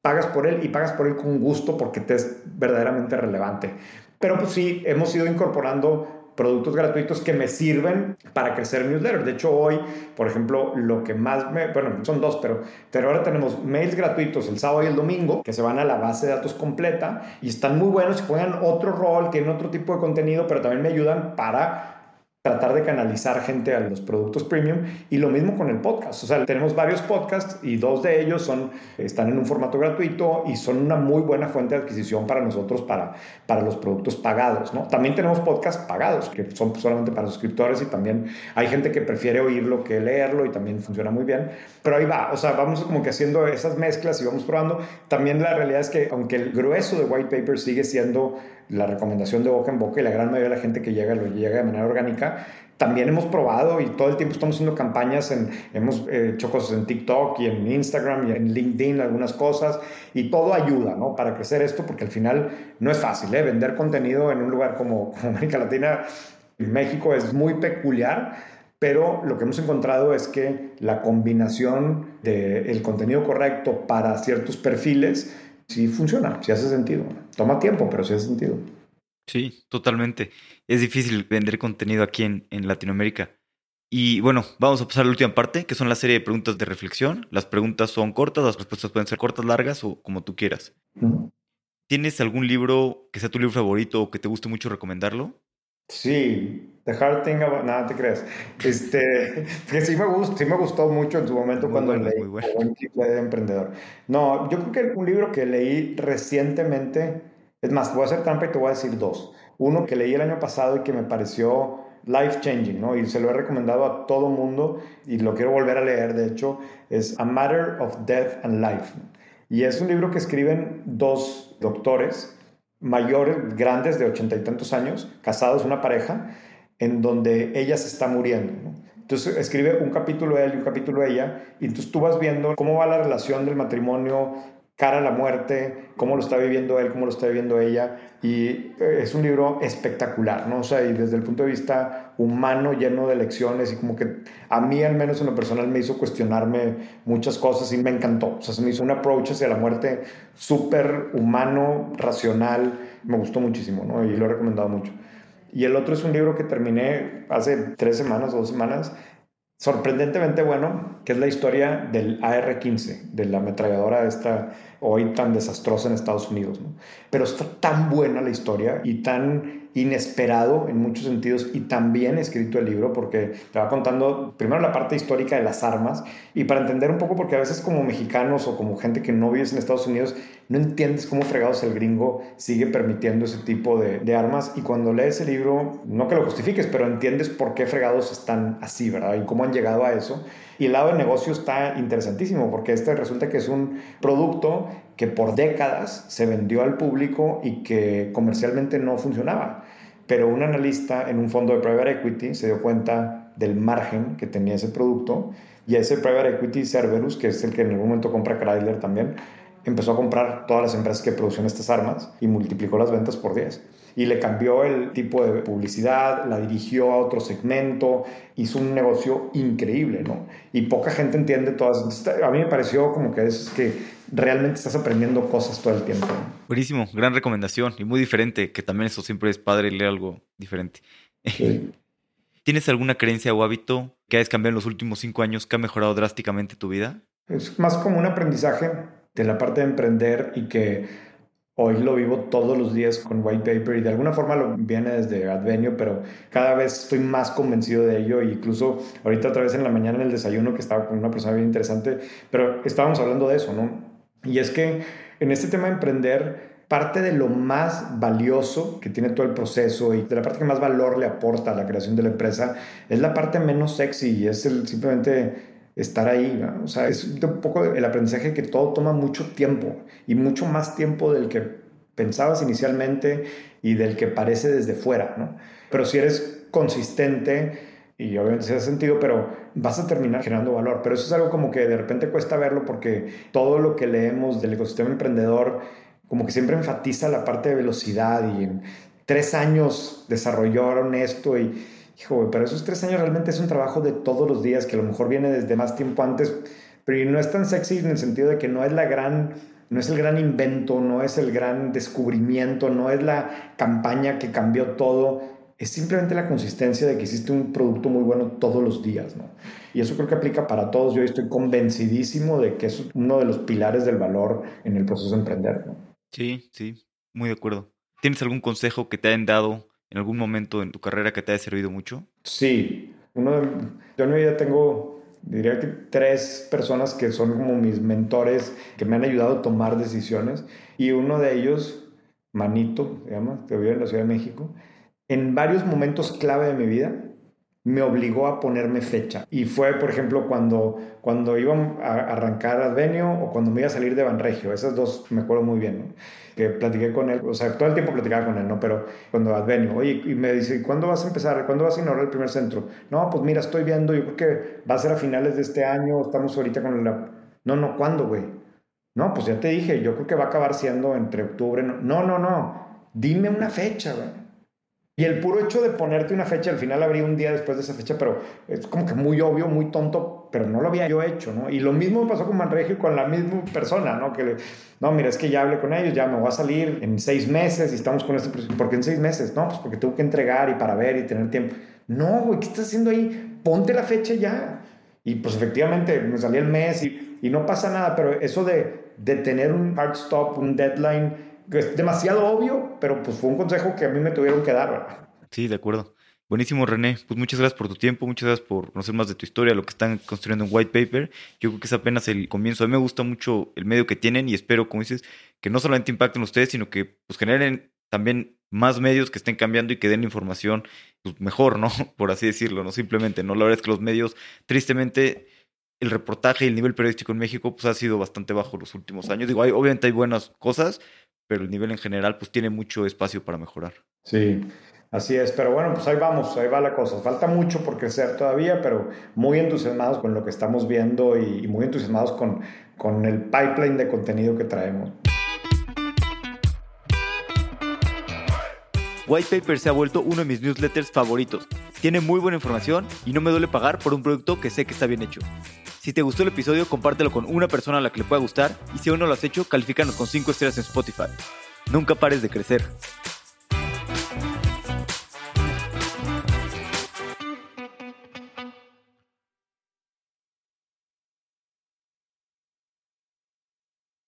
pagas por él y pagas por él con gusto porque te es verdaderamente relevante. Pero pues sí, hemos ido incorporando productos gratuitos que me sirven para crecer newsletter. De hecho, hoy, por ejemplo, lo que más me, bueno, son dos, pero, pero ahora tenemos mails gratuitos el sábado y el domingo que se van a la base de datos completa y están muy buenos juegan otro rol, tienen otro tipo de contenido, pero también me ayudan para tratar de canalizar gente a los productos premium y lo mismo con el podcast. O sea, tenemos varios podcasts y dos de ellos son, están en un formato gratuito y son una muy buena fuente de adquisición para nosotros para, para los productos pagados. ¿no? También tenemos podcasts pagados que son solamente para suscriptores y también hay gente que prefiere oírlo que leerlo y también funciona muy bien. Pero ahí va, o sea, vamos como que haciendo esas mezclas y vamos probando. También la realidad es que aunque el grueso de White Paper sigue siendo la recomendación de boca en boca y la gran mayoría de la gente que llega lo llega de manera orgánica. También hemos probado y todo el tiempo estamos haciendo campañas, en, hemos hecho cosas en TikTok y en Instagram y en LinkedIn, algunas cosas, y todo ayuda, ¿no? Para crecer esto, porque al final no es fácil, ¿eh? Vender contenido en un lugar como, América Latina, México, es muy peculiar, pero lo que hemos encontrado es que la combinación del contenido correcto para ciertos perfiles sí funciona, sí hace sentido. Toma tiempo, pero sí hace sentido. Sí, totalmente. Es difícil vender contenido aquí en, Latinoamérica. Y bueno, vamos a pasar a la última parte, que son la serie de preguntas de reflexión. Las preguntas son cortas, las respuestas pueden ser cortas, largas o como tú quieras. ¿Tienes algún libro que sea tu libro favorito o que te guste mucho recomendarlo? Sí, The Hard Thing About... Nada, te crees. Este, *laughs* que sí me, gustó, sí me gustó mucho en su momento cuando leí muy bueno. de Emprendedor. No, yo creo que un libro que leí recientemente, es más, voy a hacer trampa y te voy a decir dos. Uno que leí el año pasado y que me pareció life changing, ¿no? Y se lo he recomendado a todo mundo y lo quiero volver a leer, de hecho, es A Matter of Death and Life. Y es un libro que escriben dos doctores mayores, grandes, de ochenta y tantos años, casados, una pareja, en donde ella se está muriendo. Entonces escribe un capítulo él y un capítulo ella, y entonces tú vas viendo cómo va la relación del matrimonio cara a la muerte, cómo lo está viviendo él, cómo lo está viviendo ella, y eh, es un libro espectacular, ¿no? O sea, y desde el punto de vista humano, lleno de lecciones, y como que a mí al menos en lo personal me hizo cuestionarme muchas cosas y me encantó, o sea, se me hizo un approach hacia la muerte súper humano, racional, me gustó muchísimo, ¿no? Y lo he recomendado mucho. Y el otro es un libro que terminé hace tres semanas dos semanas, sorprendentemente bueno, que es la historia del AR-15, de la ametralladora esta hoy tan desastrosa en Estados Unidos. Pero está tan buena la historia y tan inesperado en muchos sentidos y también escrito el libro porque te va contando primero la parte histórica de las armas y para entender un poco porque a veces como mexicanos o como gente que no vives en Estados Unidos no entiendes cómo fregados el gringo sigue permitiendo ese tipo de, armas y cuando lees el libro, no que lo justifiques, pero entiendes por qué fregados están así, ¿verdad? Y cómo han llegado a eso. Y el lado de negocio está interesantísimo porque este resulta que es un producto que por décadas se vendió al público y que comercialmente no funcionaba. Pero un analista en un fondo de private equity se dio cuenta del margen que tenía ese producto y ese private equity Cerberus, que es el que en algún momento compra Chrysler también, empezó a comprar todas las empresas que producían estas armas y multiplicó las ventas por 10 y le cambió el tipo de publicidad, la dirigió a otro segmento, hizo un negocio increíble, ¿no? Y poca gente entiende todas. A mí me pareció como que es que realmente estás aprendiendo cosas todo el tiempo. Buenísimo, gran recomendación y muy diferente, que también eso siempre es padre leer algo diferente. *laughs* ¿Tienes alguna creencia o hábito que hayas cambiado en los últimos cinco años que ha mejorado drásticamente tu vida? Es más como un aprendizaje de la parte de emprender y que Hoy lo vivo todos los días con White Paper y de alguna forma lo viene desde Advenio, pero cada vez estoy más convencido de ello. E incluso ahorita otra vez en la mañana en el desayuno que estaba con una persona bien interesante, pero estábamos hablando de eso, ¿no? Y es que en este tema de emprender, parte de lo más valioso que tiene todo el proceso y de la parte que más valor le aporta a la creación de la empresa es la parte menos sexy y es el simplemente estar ahí. O sea, es un poco el aprendizaje que todo toma mucho tiempo y mucho más tiempo del que pensabas inicialmente y del que parece desde fuera, ¿no? Pero si eres consistente y obviamente se sentido, pero vas a terminar generando valor. Pero eso es algo como que de repente cuesta verlo porque todo lo que leemos del ecosistema emprendedor como que siempre enfatiza la parte de velocidad y en tres años desarrollaron esto y hijo, pero esos tres años realmente es un trabajo de todos los días que a lo mejor viene desde más tiempo antes, pero no es tan sexy en el sentido de que no es la gran, no es el gran invento, no es el gran descubrimiento, no es la campaña que cambió todo, es simplemente la consistencia de que hiciste un producto muy bueno todos los días, ¿no? Y eso creo que aplica para todos. Yo estoy convencidísimo de que es uno de los pilares del valor en el proceso de emprender, ¿no? Sí, sí, muy de acuerdo. ¿Tienes algún consejo que te hayan dado en algún momento en tu carrera que te haya servido mucho? Sí, yo en mi vida tengo, diría que tres personas que son como mis mentores, que me han ayudado a tomar decisiones, y uno de ellos, Manito, se llama, que vive en la Ciudad de México, en varios momentos clave de mi vida, me obligó a ponerme fecha. Y fue, por ejemplo, cuando, cuando iba a arrancar Advenio o cuando me iba a salir de Banregio. Esas dos me acuerdo muy bien, ¿no? Que platiqué con él, o sea, todo el tiempo platicaba con él, ¿no? Pero cuando Advenio, oye, y me dice, ¿cuándo vas a empezar? ¿Cuándo vas a inaugurar el primer centro? No, pues mira, estoy viendo, yo creo que va a ser a finales de este año, estamos ahorita con la... No, no, ¿cuándo, güey? No, pues ya te dije, yo creo que va a acabar siendo entre octubre. No, no, no. Dime una fecha, güey. Y el puro hecho de ponerte una fecha, al final habría un día después de esa fecha, pero es como que muy obvio, muy tonto, pero no lo había yo hecho, ¿no? Y lo mismo pasó con Manregio con la misma persona, ¿no? Que, no, mira, es que ya hablé con ellos, ya me voy a salir en seis meses y estamos con este ¿Por qué en seis meses? No, pues porque tengo que entregar y para ver y tener tiempo. No, güey, ¿qué estás haciendo ahí? Ponte la fecha ya. Y pues efectivamente me salía el mes y, y no pasa nada, pero eso de, de tener un hard stop, un deadline, es demasiado obvio, pero pues fue un consejo que a mí me tuvieron que dar, Sí, de acuerdo. Buenísimo, René. Pues muchas gracias por tu tiempo, muchas gracias por conocer más de tu historia, lo que están construyendo en White Paper. Yo creo que es apenas el comienzo. A mí me gusta mucho el medio que tienen y espero, como dices, que no solamente impacten ustedes, sino que pues, generen también más medios que estén cambiando y que den información pues, mejor, ¿no? *laughs* Por así decirlo, no simplemente, ¿no? La verdad es que los medios, tristemente, el reportaje y el nivel periodístico en México pues ha sido bastante bajo los últimos años. Digo, hay, obviamente hay buenas cosas, pero el nivel en general pues tiene mucho espacio para mejorar. Sí, Así es, pero bueno, pues ahí vamos, ahí va la cosa. Falta mucho por crecer todavía, pero muy entusiasmados con lo que estamos viendo y, muy entusiasmados con, con el pipeline de contenido que traemos. White Paper se ha vuelto uno de mis newsletters favoritos. Tiene muy buena información y no me duele pagar por un producto que sé que está bien hecho. Si te gustó el episodio, compártelo con una persona a la que le pueda gustar y si aún no lo has hecho, califícanos con 5 estrellas en Spotify. Nunca pares de crecer.